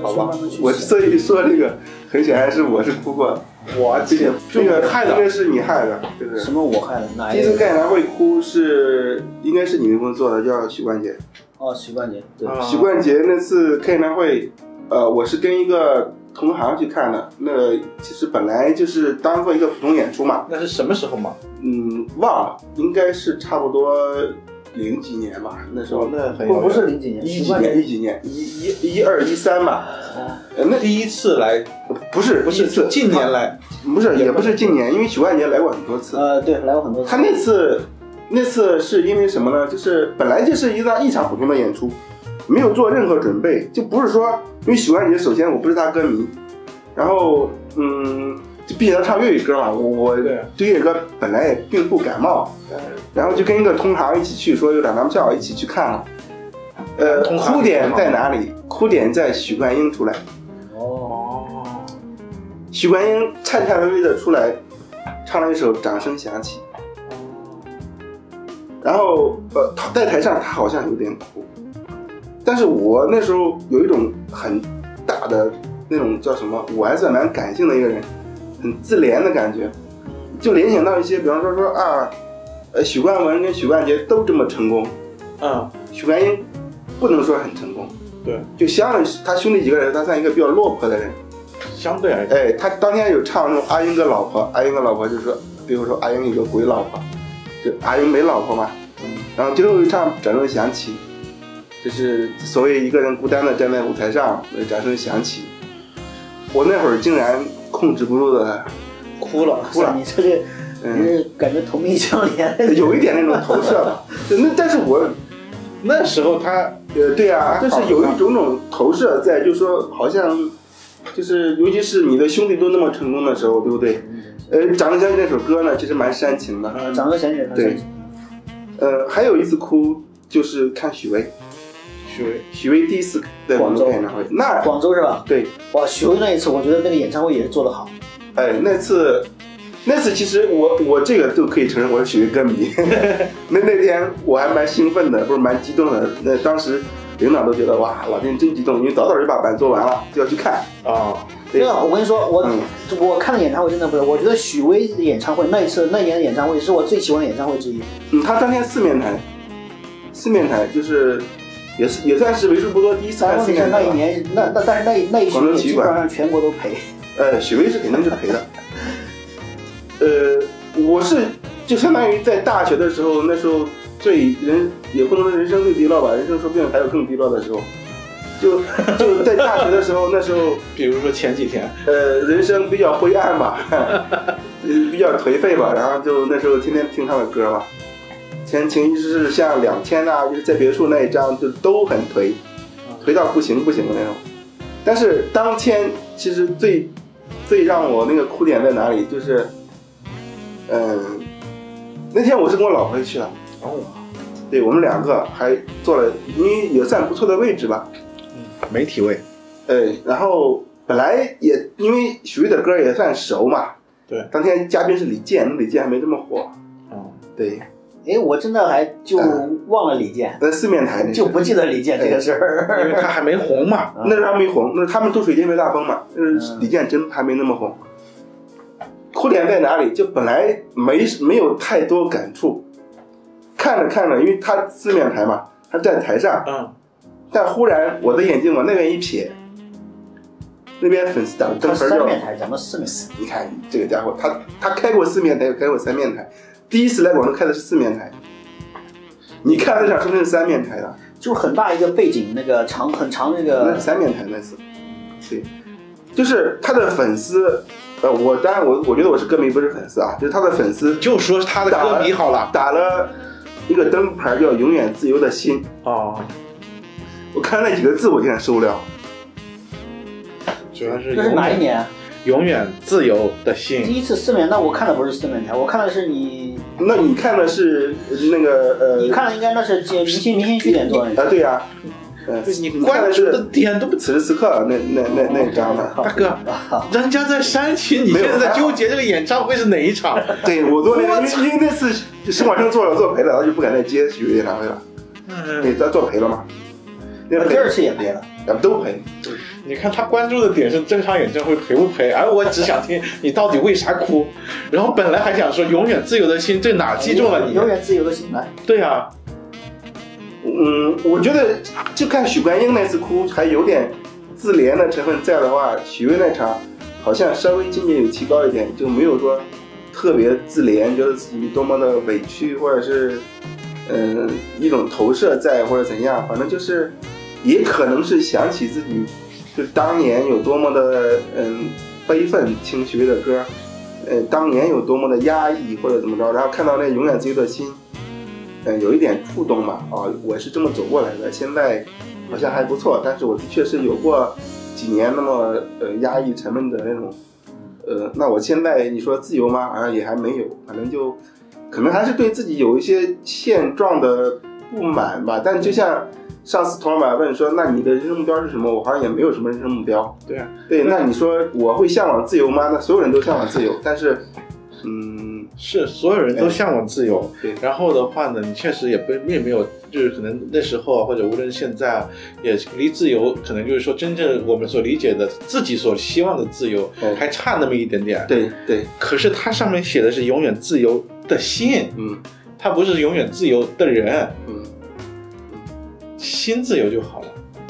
好吧。我所以说这个很显然是我是哭过的，我这个这个害的应该是你害的，就是什么我害的？哪一个？第一次看演唱会哭是应该是你们公司做的，叫许冠杰。哦，许冠杰，对，啊许冠杰那次开演唱会，呃，我是跟一个同行去看的。那其实本来就是当做一个普通演出嘛，那是什么时候嘛？嗯，忘了，应该是差不多零几年吧，那时候。哦那很不不是零几年，一几年一几年一一一二一三吧，呃那第一次来不是不是近年来，[laughs] 不是也不是。近年，因为许冠杰来过很多次，呃，对，来过很多次。他那次那次是因为什么呢？就是本来就是一场一场普通的演出，没有做任何准备，就不是说因为许冠杰，首先我不是他歌迷，然后嗯，就毕竟他唱粤语歌嘛，我我对。对粤语歌本来也并不感冒，然后就跟一个同行一起去，说有两张票一起去看了。呃，哭点在哪里？哭点在许冠英出来，哦，哦，许冠英颤颤巍巍的出来，唱了一首《掌声响起》。然后呃，他在台上他好像有点哭，但是我那时候有一种很大的那种叫什么，我还算蛮感性的一个人，很自怜的感觉，就联想到一些，比方说说啊，呃，许冠文跟许冠杰都这么成功，嗯，许冠英不能说很成功，对，就相对他兄弟几个人，他算一个比较落魄的人，相对而言，哎，他当天有唱那种阿英的老婆，阿英的老婆就说，比如说阿英有个鬼老婆，就阿英没老婆嘛，然后最后一唱掌声响起，就是所谓一个人孤单的站在舞台上，呃掌声响起，我那会儿竟然控制不住的。哭了，哭了。你这个，嗯。感觉同病相怜。有一点那种投射吧，[laughs] 那但是我那时候他呃对啊，就是有一种种投射在，就是说好像就是尤其是你的兄弟都那么成功的时候，对不对？呃，掌声响起那首歌呢，其实蛮煽情的。掌声响起，对。呃，还有一次哭就是看许巍，许巍，许巍第一次在广州开演唱会，那广州是吧？对，哇，许巍那一次，我觉得那个演唱会也是做得好。哎，那次，那次其实我我这个都可以承认我是许巍歌迷。[laughs] 那那天我还蛮兴奋的，不是蛮激动的。那当时领导都觉得哇，老丁真激动，因为早早就把版做完了，就要去看。啊，对对啊，我跟你说，我、嗯我看的演唱会真的不是，我觉得许巍的演唱会那一次那年的演唱会是我最喜欢的演唱会之一。嗯，他当天四面台，四面台就是也是也算是为数不多第一次看但问题是四面台吧。那一年，那那但是那那一广州巡也基本上全国都赔。[laughs] 呃，许巍是肯定是赔的。呃，我是就相当于在大学的时候，那时候最人也不能说人生最低落吧，人生说不定还有更低落的时候。就就在大学的时候，那时候 [laughs] 比如说前几天，呃人生比较灰暗吧，[laughs] 呃比较颓废吧，然后就那时候天天听他的歌嘛。前情是像两千啊，就是在别墅那一张，就都很颓，颓到不行不行的那种。但是当天其实最最让我那个哭点在哪里？就是，嗯，那天我是跟我老婆一起去的，哦，对我们两个还坐了，因为也算不错的位置吧。媒体位，哎，然后本来也因为许巍的歌也算熟嘛，对，当天嘉宾是李健，那李健还没这么火，哦，对，哎，我真的还就嗯忘了李健，那四面台那就不记得李健这个事儿因为。他还没红嘛，[laughs] 那时候还没红，那他们都水晶没大风嘛，那李健真还没那么红。哭点在哪里？就本来没没有太多感触，看着看着，因为他四面台嘛，他站台上，嗯，但忽然我的眼睛往那边一瞥，那边粉丝打灯牌叫，三面台，咱们四面台。你看这个家伙，他他开过四面台，又开过三面台，第一次来广州开的是四面台，你看那场说不定是三面台的，就是很大一个背景，那个长很长那那个是三面台那次，对，就是他的粉丝，呃，我当然我我觉得我是歌迷，不是粉丝啊，就是他的粉丝就说他的歌迷好了，打了一个灯牌叫“永远自由的心。哦，”，我看那几个字我有点受不了。主要是这是哪一年？永远自由的心，第一次四面，那我看的不是四面台，我看的是你，那你看的是那个呃，你看的应该那是明星明星据点做的。啊，对呀、呃，对你看的关注的是点都不此时此刻那那那那张的。大哥，[laughs] 人家在山区，你现在在纠结这个演唱会是哪一场？[laughs] 对我做那个，因为因为那次申广生做了做赔了，他就不敢再接许巍演唱会了。嗯，对，他做赔了嘛，那第二次也赔了，咱们都赔。你看他关注的点是这场演唱会赔不赔，而我只想听你到底为啥哭。然后本来还想说永远自由的心，这哪击中了你？永远自由的心来。对啊，嗯，我觉得就看许冠英那次哭还有点自怜的成分在的话，许巍那场好像稍微境界有提高一点，就没有说特别自怜，觉得自己多么的委屈，或者是嗯、一种投射在或者怎样，反正就是也可能是想起自己就当年有多么的嗯悲愤听许巍的歌，呃当年有多么的压抑或者怎么着，然后看到那永远自由的心，嗯、有一点触动嘛，啊、我是这么走过来的，现在好像还不错，但是我的确是有过几年那么呃压抑沉闷的那种。呃，那我现在你说自由吗？好像也还没有，反正就可能还是对自己有一些现状的不满吧。但就像上次佟老板问说，那你的人生目标是什么？我好像也没有什么人生目标。对啊，对，那你说我会向往自由吗？那所有人都向往自由，但是，嗯，是所有人都向往自由。对然后的话呢，你确实也不并没有，就是可能那时候啊，或者无论现在啊，也离自由，可能就是说真正我们所理解的自己所希望的自由，还差那么一点点。对对，可是它上面写的是永远自由的心，嗯它不是永远自由的人，嗯，心自由就好了。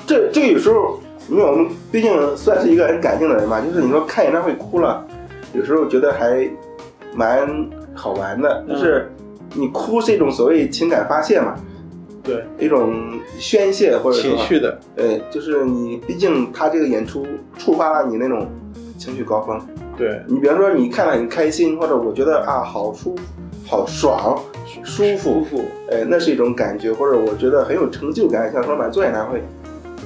这这个有时候，因为我们毕竟算是一个很感性的人嘛，就是你说看演唱会哭了，有时候觉得还蛮好玩的，就是你哭是一种所谓情感发泄嘛，对，一种宣泄或者说情绪的，对，就是你毕竟他这个演出触发了你那种情绪高峰。对，你比方说你看了很开心，或者我觉得啊好舒服、好爽、舒服，服，哎，那是一种感觉，或者我觉得很有成就感。像说满座演唱会，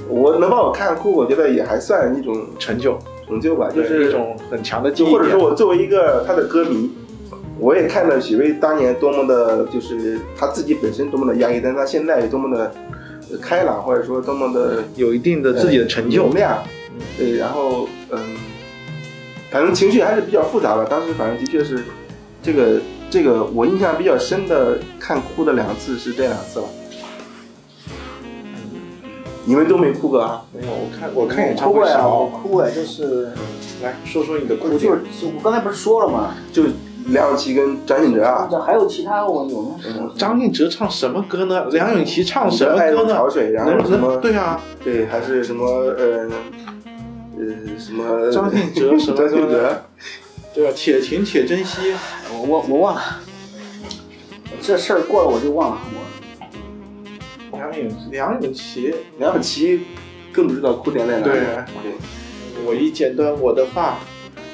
我能把我看哭，我觉得也还算一种成就，成就吧，就就是一种很强的记忆就或者说。我作为一个他的歌迷，我也看到许巍当年多么的，就是他自己本身多么的压抑，但是他现在有多么的呃开朗，或者说多么的有一定的自己的成就对，然后嗯，反正情绪还是比较复杂的。当时反正的确是这个这个我印象比较深的看哭的两次是这两次了。你们都没哭过啊？没有，我看我看演唱会哭过呀，我。哭哎，就是来说说你的哭点就是。我刚才不是说了吗？就梁咏琪跟张信哲啊，这还有其他我有吗？张信哲唱什么歌呢？梁咏琪唱什么歌呢如潮水，？然后什么对啊，对，还是什么呃呃什么张信哲什么张信哲，对吧？且行且珍惜。我我我忘了，这事儿过了我就忘了。我梁咏梁咏琪，梁咏琪更不知道哭点在哪里。对对，我一剪断我的发，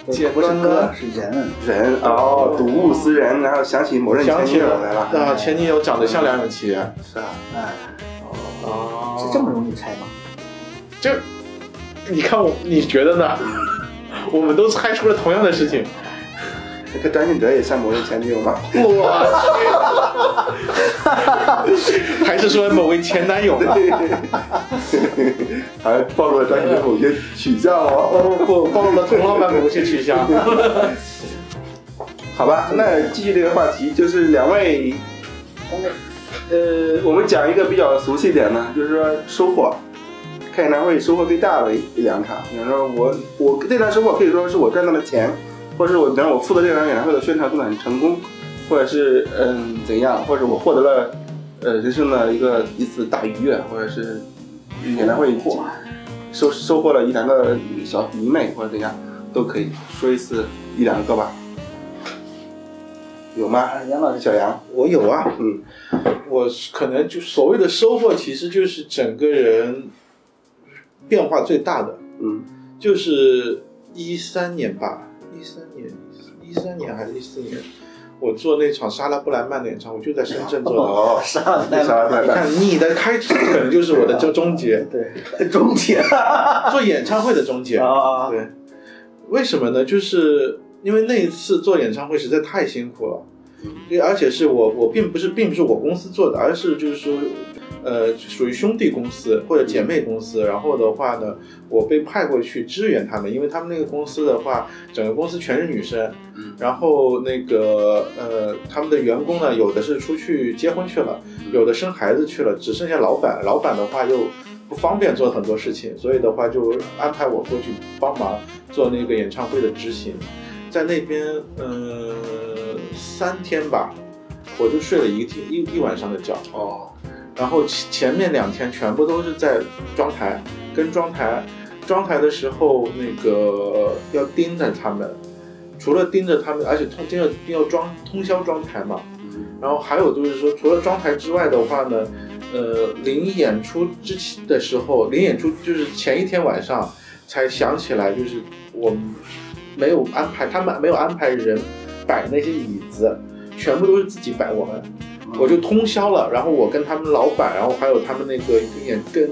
剪不是歌断了。是人，人哦，睹物思人，然后想起某任前女想起了友来了。啊，前女友长得像梁咏琪。是啊，哎，哦是这么容易猜吗？就你看我，你觉得呢？我们都猜出了同样的事情。那个张信哲也像某位前女友吗？我去，还是说某位前男友呢？[laughs] 还暴露了张信哲某些取向哦。不不，暴露了童老板某些取向。[laughs] 好吧，那继续这个话题，就是两位，呃，我们讲一个比较俗气一点的，就是说收获，看演唱会收获最大的一两场。比方说我我这段收获可以说是我赚到了钱，或者是我比方我负责这场演唱会的宣传做的很成功，或者是嗯怎样，或者我获得了呃人生的一个一次大愉悦，或者是演唱会收收获了一两个小迷妹或者怎样，都可以说一次一两个吧。有吗？杨老师，小杨，我有啊，嗯，我可能就所谓的收获，其实就是整个人变化最大的，嗯，就是一三年吧，一三年，一三年还是一四年，我做那场莎拉布莱曼的演唱会，就在深圳做的。哦，杀了那啥来来，看你的开始可能就是我的终终结，[laughs] 对，终结。[laughs] 做演唱会的终结。啊，对，为什么呢？就是因为那一次做演唱会实在太辛苦了，对，而且是我我并不是并不是我公司做的，而是就是说，呃，属于兄弟公司或者姐妹公司，然后的话呢，我被派过去支援他们，因为他们那个公司的话，整个公司全是女生，然后那个呃，他们的员工呢，有的是出去结婚去了，有的生孩子去了，只剩下老板，老板的话又不方便做很多事情，所以的话就安排我过去帮忙做那个演唱会的执行，在那边呃三天吧，我就睡了一天一一晚上的觉，哦，然后前前面两天全部都是在装台，跟装台，装台的时候那个要盯着他们，除了盯着他们，而且通盯着要装通宵装台嘛，然后还有就是说，除了装台之外的话呢，呃，临演出之前的时候，临演出就是前一天晚上才想起来，就是我们没有安排，他们没有安排人摆那些椅子，全部都是自己摆我们。我就通宵了，然后我跟他们老板，然后还有他们那个跟演跟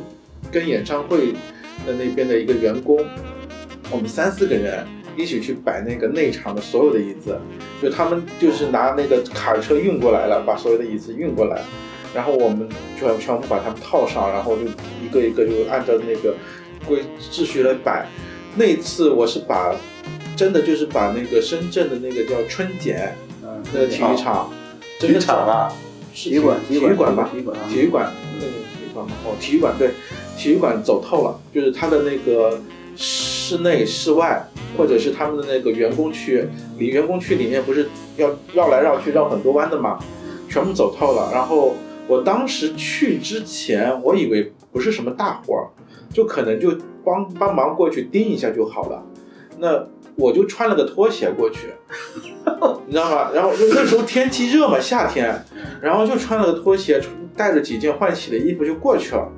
跟演唱会的那边的一个员工，我们三四个人一起去摆那个内场的所有的椅子，就他们就是拿那个卡车运过来了，把所有的椅子运过来，然后我们全全部把它们套上，然后就一个一个就按照那个规秩序来摆。那次我是把真的就是把那个深圳的那个叫春茧嗯，那个体育场，体育场啊，是体育馆体育馆吧？体育馆啊体育馆，那个体育馆吗？哦，体育馆对，体育馆走透了，就是它的那个室内、室外，或者是他们的那个员工区，离员工区里面不是要绕来绕去绕很多弯的嘛，全部走透了。然后我当时去之前，我以为不是什么大活儿，就可能就帮帮忙过去盯一下就好了。那我就穿了个拖鞋过去，[laughs] 你知道吗？然后就那时候天气热嘛，夏天，然后就穿了个拖鞋，带着几件换洗的衣服就过去了。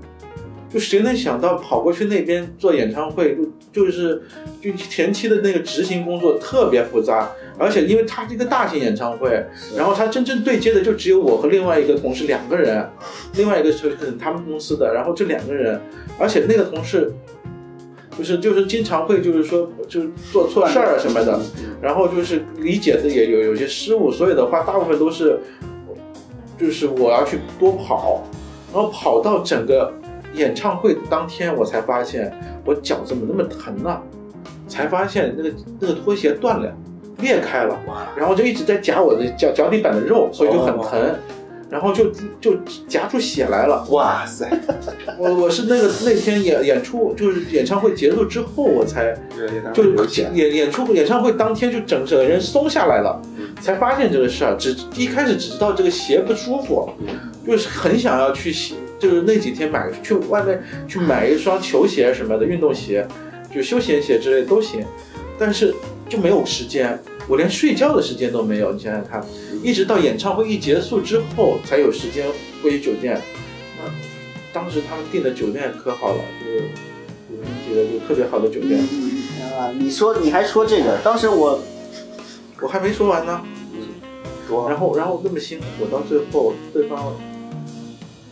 就谁能想到跑过去那边做演唱会，就就是就前期的那个执行工作特别复杂，而且因为它是一个大型演唱会，然后他真正对接的就只有我和另外一个同事两个人，另外一个是他们公司的，然后这两个人，而且那个同事就是就是经常会就是说就是做错事儿什么的，然后就是理解的也有有些失误，所以的话大部分都是就是我要去多跑，然后跑到整个演唱会的当天，我才发现我脚怎么那么疼呢、才发现那个那个拖鞋断了，裂开了，然后就一直在夹我的脚脚底板的肉，所以就很疼，然后就就夹出血来了。哇塞，我我是那个那天演演出就是演唱会结束之后，我才就演演出演唱会当天就整整个人松下来了，才发现这个事儿。只一开始只知道这个鞋不舒服，就是很想要去洗，就是那几天买去外面去买一双球鞋什么的运动鞋，就休闲鞋之类都行，但是就没有时间，我连睡觉的时间都没有。你想想看，一直到演唱会一结束之后才有时间回酒店。那当时他们订的酒店可好了，就是五星级的，就特别好的酒店。啊，你说你还说这个，当时我我还没说完呢。多然后然后那么辛苦，到最后对方，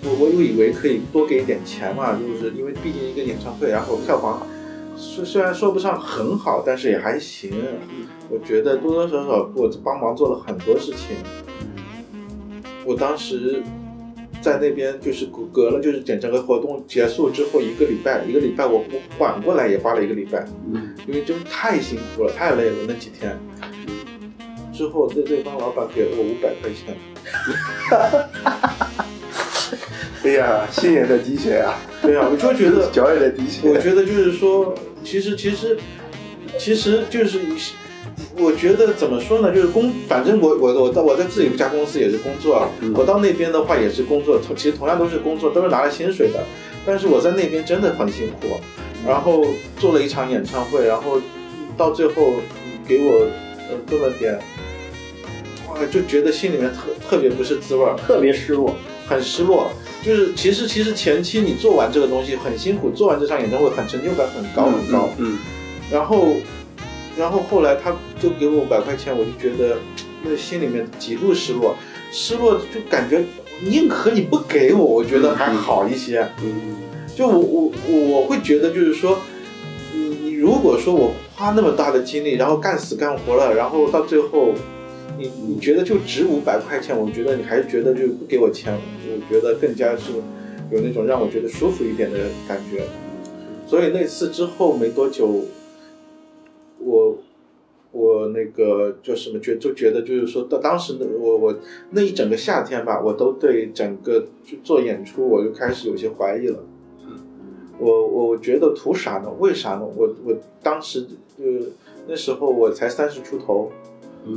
我我又以为可以多给一点钱嘛，就是因为毕竟一个演唱会，然后票房虽虽然说不上很好，但是也还行。我觉得多多少少我帮忙做了很多事情。我当时在那边就是隔隔了，就是整整个活动结束之后一个礼拜，一个礼拜我我缓过来也花了一个礼拜，嗯因为真的太辛苦了，太累了那几天。之后这对方老板给了我五百块钱，[laughs] 哎呀，心也在滴血啊，[laughs] 对啊，我就觉得，[laughs] 脚也在滴血。我觉得就是说，其实其实其实就是，我觉得怎么说呢，就是工，反正我我我到我在自己家公司也是工作，嗯我到那边的话也是工作，同其实同样都是工作，都是拿了薪水的，但是我在那边真的很辛苦，然后做了一场演唱会，然后到最后给我呃这么点，哇，就觉得心里面特特别不是滋味儿，特别失落。很失落。就是其实其实前期你做完这个东西很辛苦，做完这场演唱会很成就感很高很高。嗯，然后然后后来他就给我五百块钱，我就觉得那心里面极度失落，失落就感觉宁可你不给我，我觉得还好一些。嗯就我我我我会觉得就是说，你你如果说我花那么大的精力，然后干死干活了，然后到最后，你你觉得就值五百块钱，我觉得你还是觉得就不给我钱，我觉得更加是有那种让我觉得舒服一点的感觉。所以那次之后没多久，我我那个就什么觉就觉得就是说到当时的我我那一整个夏天吧，我都对整个就做演出我就开始有些怀疑了。我我觉得图啥呢？为啥呢？我我当时就那时候我才三十出头，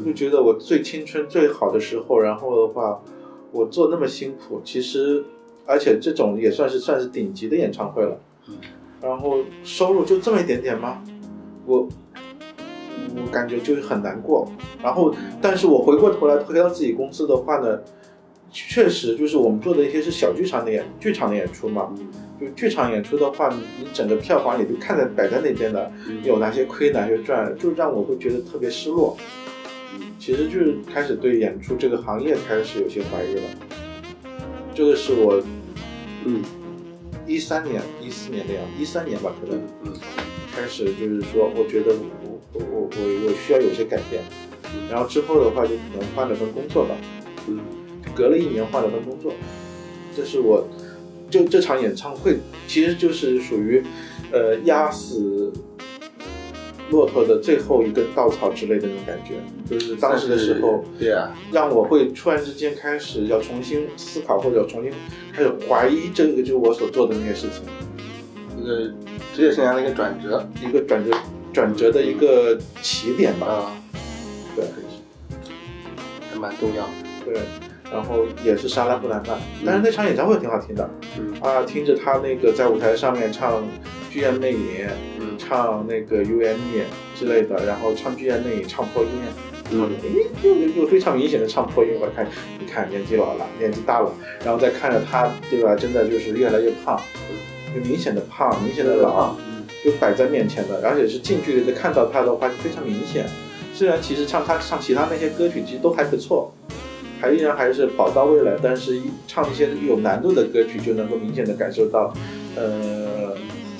就觉得我最青春最好的时候，然后的话，我做那么辛苦，其实而且这种也算是算是顶级的演唱会了，然后收入就这么一点点吗？我我感觉就是很难过。然后，但是我回过头来回到自己公司的话呢，确实就是我们做的一些是小剧场的演剧场的演出嘛，就剧场演出的话，你你整个票房也就看在摆在那边的，有哪些亏哪些赚，就让我会觉得特别失落。其实就是开始对演出这个行业开始有些怀疑了。这个是我嗯一三年、一四年那样，一三年吧，可能嗯开始就是说，我觉得我我我我我需要有些改变。然后之后的话，就可能换了份工作吧。嗯隔了一年换了份工作，这是我就这场演唱会其实就是属于呃压死骆驼的最后一根稻草之类的那种感觉，就是当时的时候，对啊，让我会突然之间开始要重新思考或者重新开始怀疑这个就是我所做的那些事情，一个职业生涯的一个转折。一个转折转折的一个起点吧，啊，对还蛮重要的。对。然后也是莎拉布兰曼，但是那场演唱会挺好听的，嗯。啊，听着他那个在舞台上面唱《剧院魅影》，嗯。唱那个 U M E 之类的，然后唱剧院魅影唱破音，嗯。诶又又又非常明显的唱破音，我看你看年纪老了，年纪大了，然后再看着他，对吧？真的就是越来越胖，就明显的胖，明显的老，嗯就摆在面前的，而且是近距离的看到他的话就非常明显。虽然其实唱他唱其他那些歌曲其实都还不错，还依然还是宝到位了，但是一唱一些有难度的歌曲就能够明显的感受到，呃，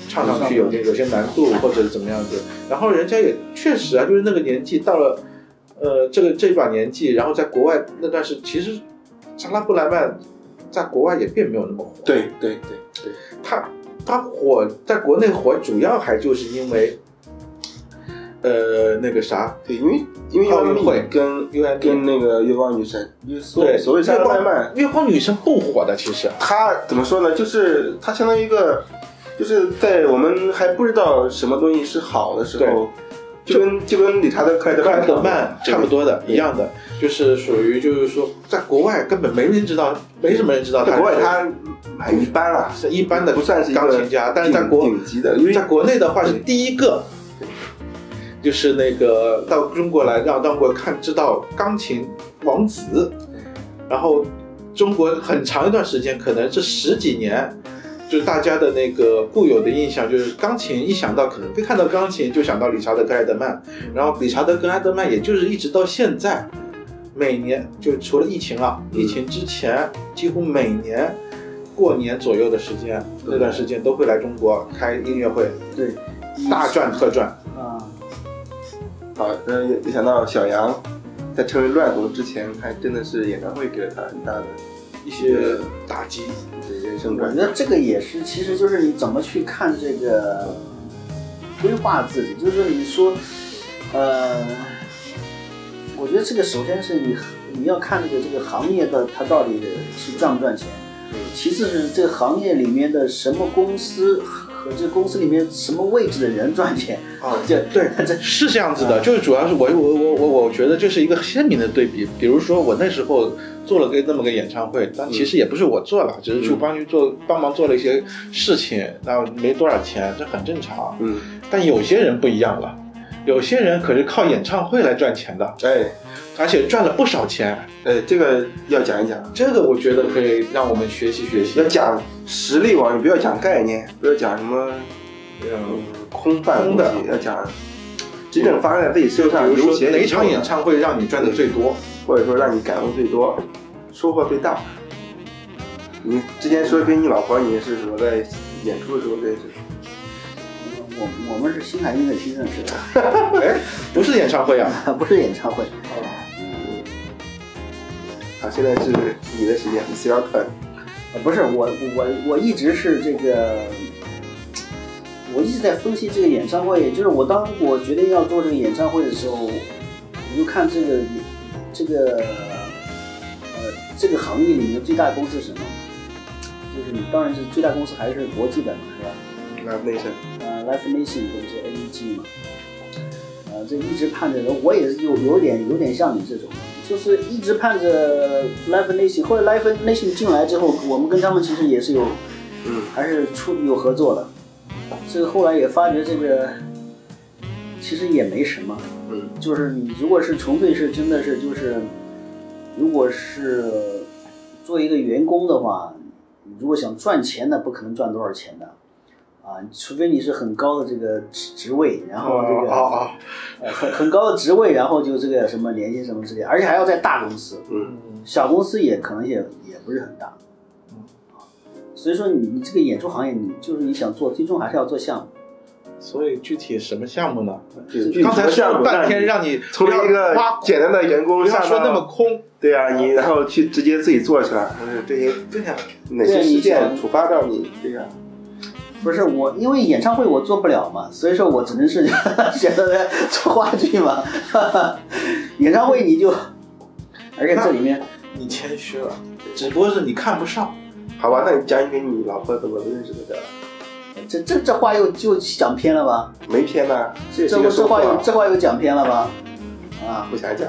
唱上去有些有些难度或者怎么样子。然后人家也确实啊，就是那个年纪到了，呃，这个这把年纪，然后在国外那段时，其实莎拉布莱曼在国外也并没有那么火。对对对对，他他火在国内火，主要还就是因为，呃，那个啥，对，因为因为奥运会跟 U M 跟那个月光女神，对，所谓的外卖，月光女神不火的，其实她怎么说呢？就是她相当于一个，就是在我们还不知道什么东西是好的时候，就跟就跟理查德克莱德曼曼差不多的，一样的，就是属于就是说，在国外根本没人知道，没什么人知道他。国外他很一般了，是一般的不算是钢琴家，但是在顶国顶级的，因为在国内的话是第一个，就是那个到中国来让中国看知道钢琴王子，然后中国很长一段时间，可能这十几年，就是大家的那个固有的印象就是钢琴一想到可能会看到钢琴就想到理查德克莱德曼，然后理查德克莱德曼也就是一直到现在，每年就除了疫情啊，嗯疫情之前几乎每年。过年左右的时间，那段时间都会来中国开音乐会，对，大赚特赚。啊，好，那，没想到小杨在成为乱童之前，还真的是演唱会给了他很大的一些打击，的人生观我觉。得这个也是，其实就是你怎么去看这个规划自己，就是你说，呃，我觉得这个首先是你你要看这个这个行业的它到底是赚不赚钱，其次是这个行业里面的什么公司和这公司里面什么位置的人赚钱啊 [laughs] 这对 [laughs] 这是这样子的，就是主要是我我我我我觉得这是一个鲜明的对比。比如说我那时候做了个那么个演唱会，但其实也不是我做了，只是去帮去做帮忙做了一些事情，然后没多少钱，这很正常。嗯，但有些人不一样了，有些人可是靠演唱会来赚钱的，哎而且赚了不少钱。哎，这个要讲一讲，这个我觉得可以让我们学习学习要。讲实力往，不要讲概念，不要讲什么嗯嗯空泛空的东西，要讲真正发生在自己身上，比如说哪场演，唱会让你赚的最多？或者说让你感悟最多，收获最大。你之前说跟你老婆你是什么在演出的时候认识的？我我们是新海音乐厅认识的，[laughs] 哎，不是演唱会啊，[laughs] 不是演唱会。好，现在是你的时间，It's your turn。呃，不是我我我一直是这个，我一直在分析这个演唱会，就是我当我决定要做这个演唱会的时候，我就看这个这个呃这个行业里面最大的公司是什么？就是你当然是最大公司还是国际的嘛，是吧？那内神，呃，Life Nation 或者是 AEG 嘛，呃，这一直盼着，我也是有有点有点像你这种，就是一直盼着 Life Nation，后来 Life Nation 进来之后，我们跟他们其实也是有，嗯，还是出有合作的，这个后来也发觉这个其实也没什么，嗯，就是你如果是纯粹是真的是就是，如果是做一个员工的话，如果想赚钱的，不可能赚多少钱的，啊，除非你是很高的这个职职位，然后这个、哦哦呃很很高的职位，然后就这个什么年薪什么之类，而且还要在大公司，嗯，小公司也可能也也不是很大，啊，所以说你你这个演出行业，你就是你想做，最终还是要做项目。所以具体什么项目呢？就是具体刚才说了半天，让你从一个简单的员工上不要说那么空。对啊，你然后去直接自己做起来，就是这些对呀，哪些事件触发到你？对呀，不是我，因为演唱会我做不了嘛，所以说我只能是 [laughs] 选择在做话剧嘛。[laughs] 演唱会你就，而且这里面你谦虚了，只不过是你看不上。好吧，那你讲一讲你老婆怎么认识的？这这这话又就讲偏了吧？没偏呐，这这这这个说话话又这话又讲偏了吧？啊，不想讲，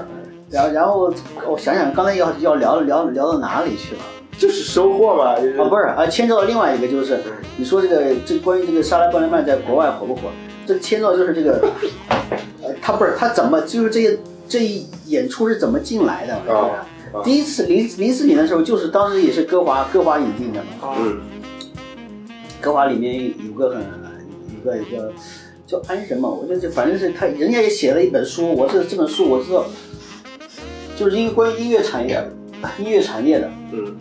然后然后我想想，刚才要要聊聊聊到哪里去了？就是收获嘛，就是啊，不是啊，牵扯到另外一个就是，你说这个这关于这个沙拉·布莱曼在国外火不火？这牵扯到就是这个，[laughs] 呃，他不是他怎么就是这些这一演出是怎么进来的？啊第一次零零四年的时候，就是当时也是歌华歌华引进的嘛。嗯歌华里面有个很有个一个叫安什么，我觉得这反正是他人家也写了一本书，我这这本书我知道，就是因为关于音乐产业音乐产业的，嗯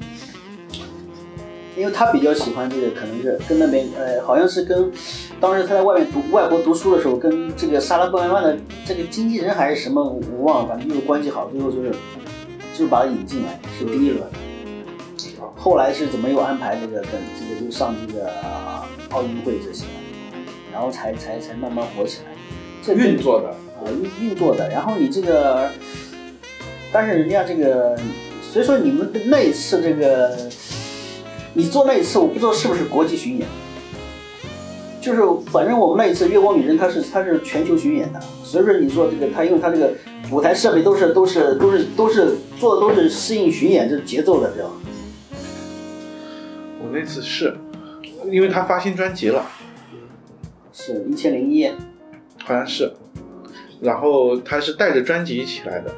因为他比较喜欢这个，可能是跟那边呃，好像是跟当时他在外面读外国读书的时候，跟这个萨拉布莱曼的这个经纪人还是什么，我忘了，反正就是关系好，最后就是就是把他引进来，是第一轮。后来是怎么又安排这个等这个就上这个啊奥运会这些，然后才才才慢慢火起来。这运作的，啊运运作的，然后你这个，但是人家这个，所以说你们那一次这个，你做那一次，我不知道是不是国际巡演，就是反正我们那一次月光女神，它是它是全球巡演的，所以说你说这个它因为它这个舞台设备都是都是都是都是做的都是适应巡演这节奏的，知道吗？我那次是，因为他发新专辑了，是一千零一夜，好像是，然后他是带着专辑一起来的。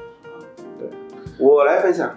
对。我来分享，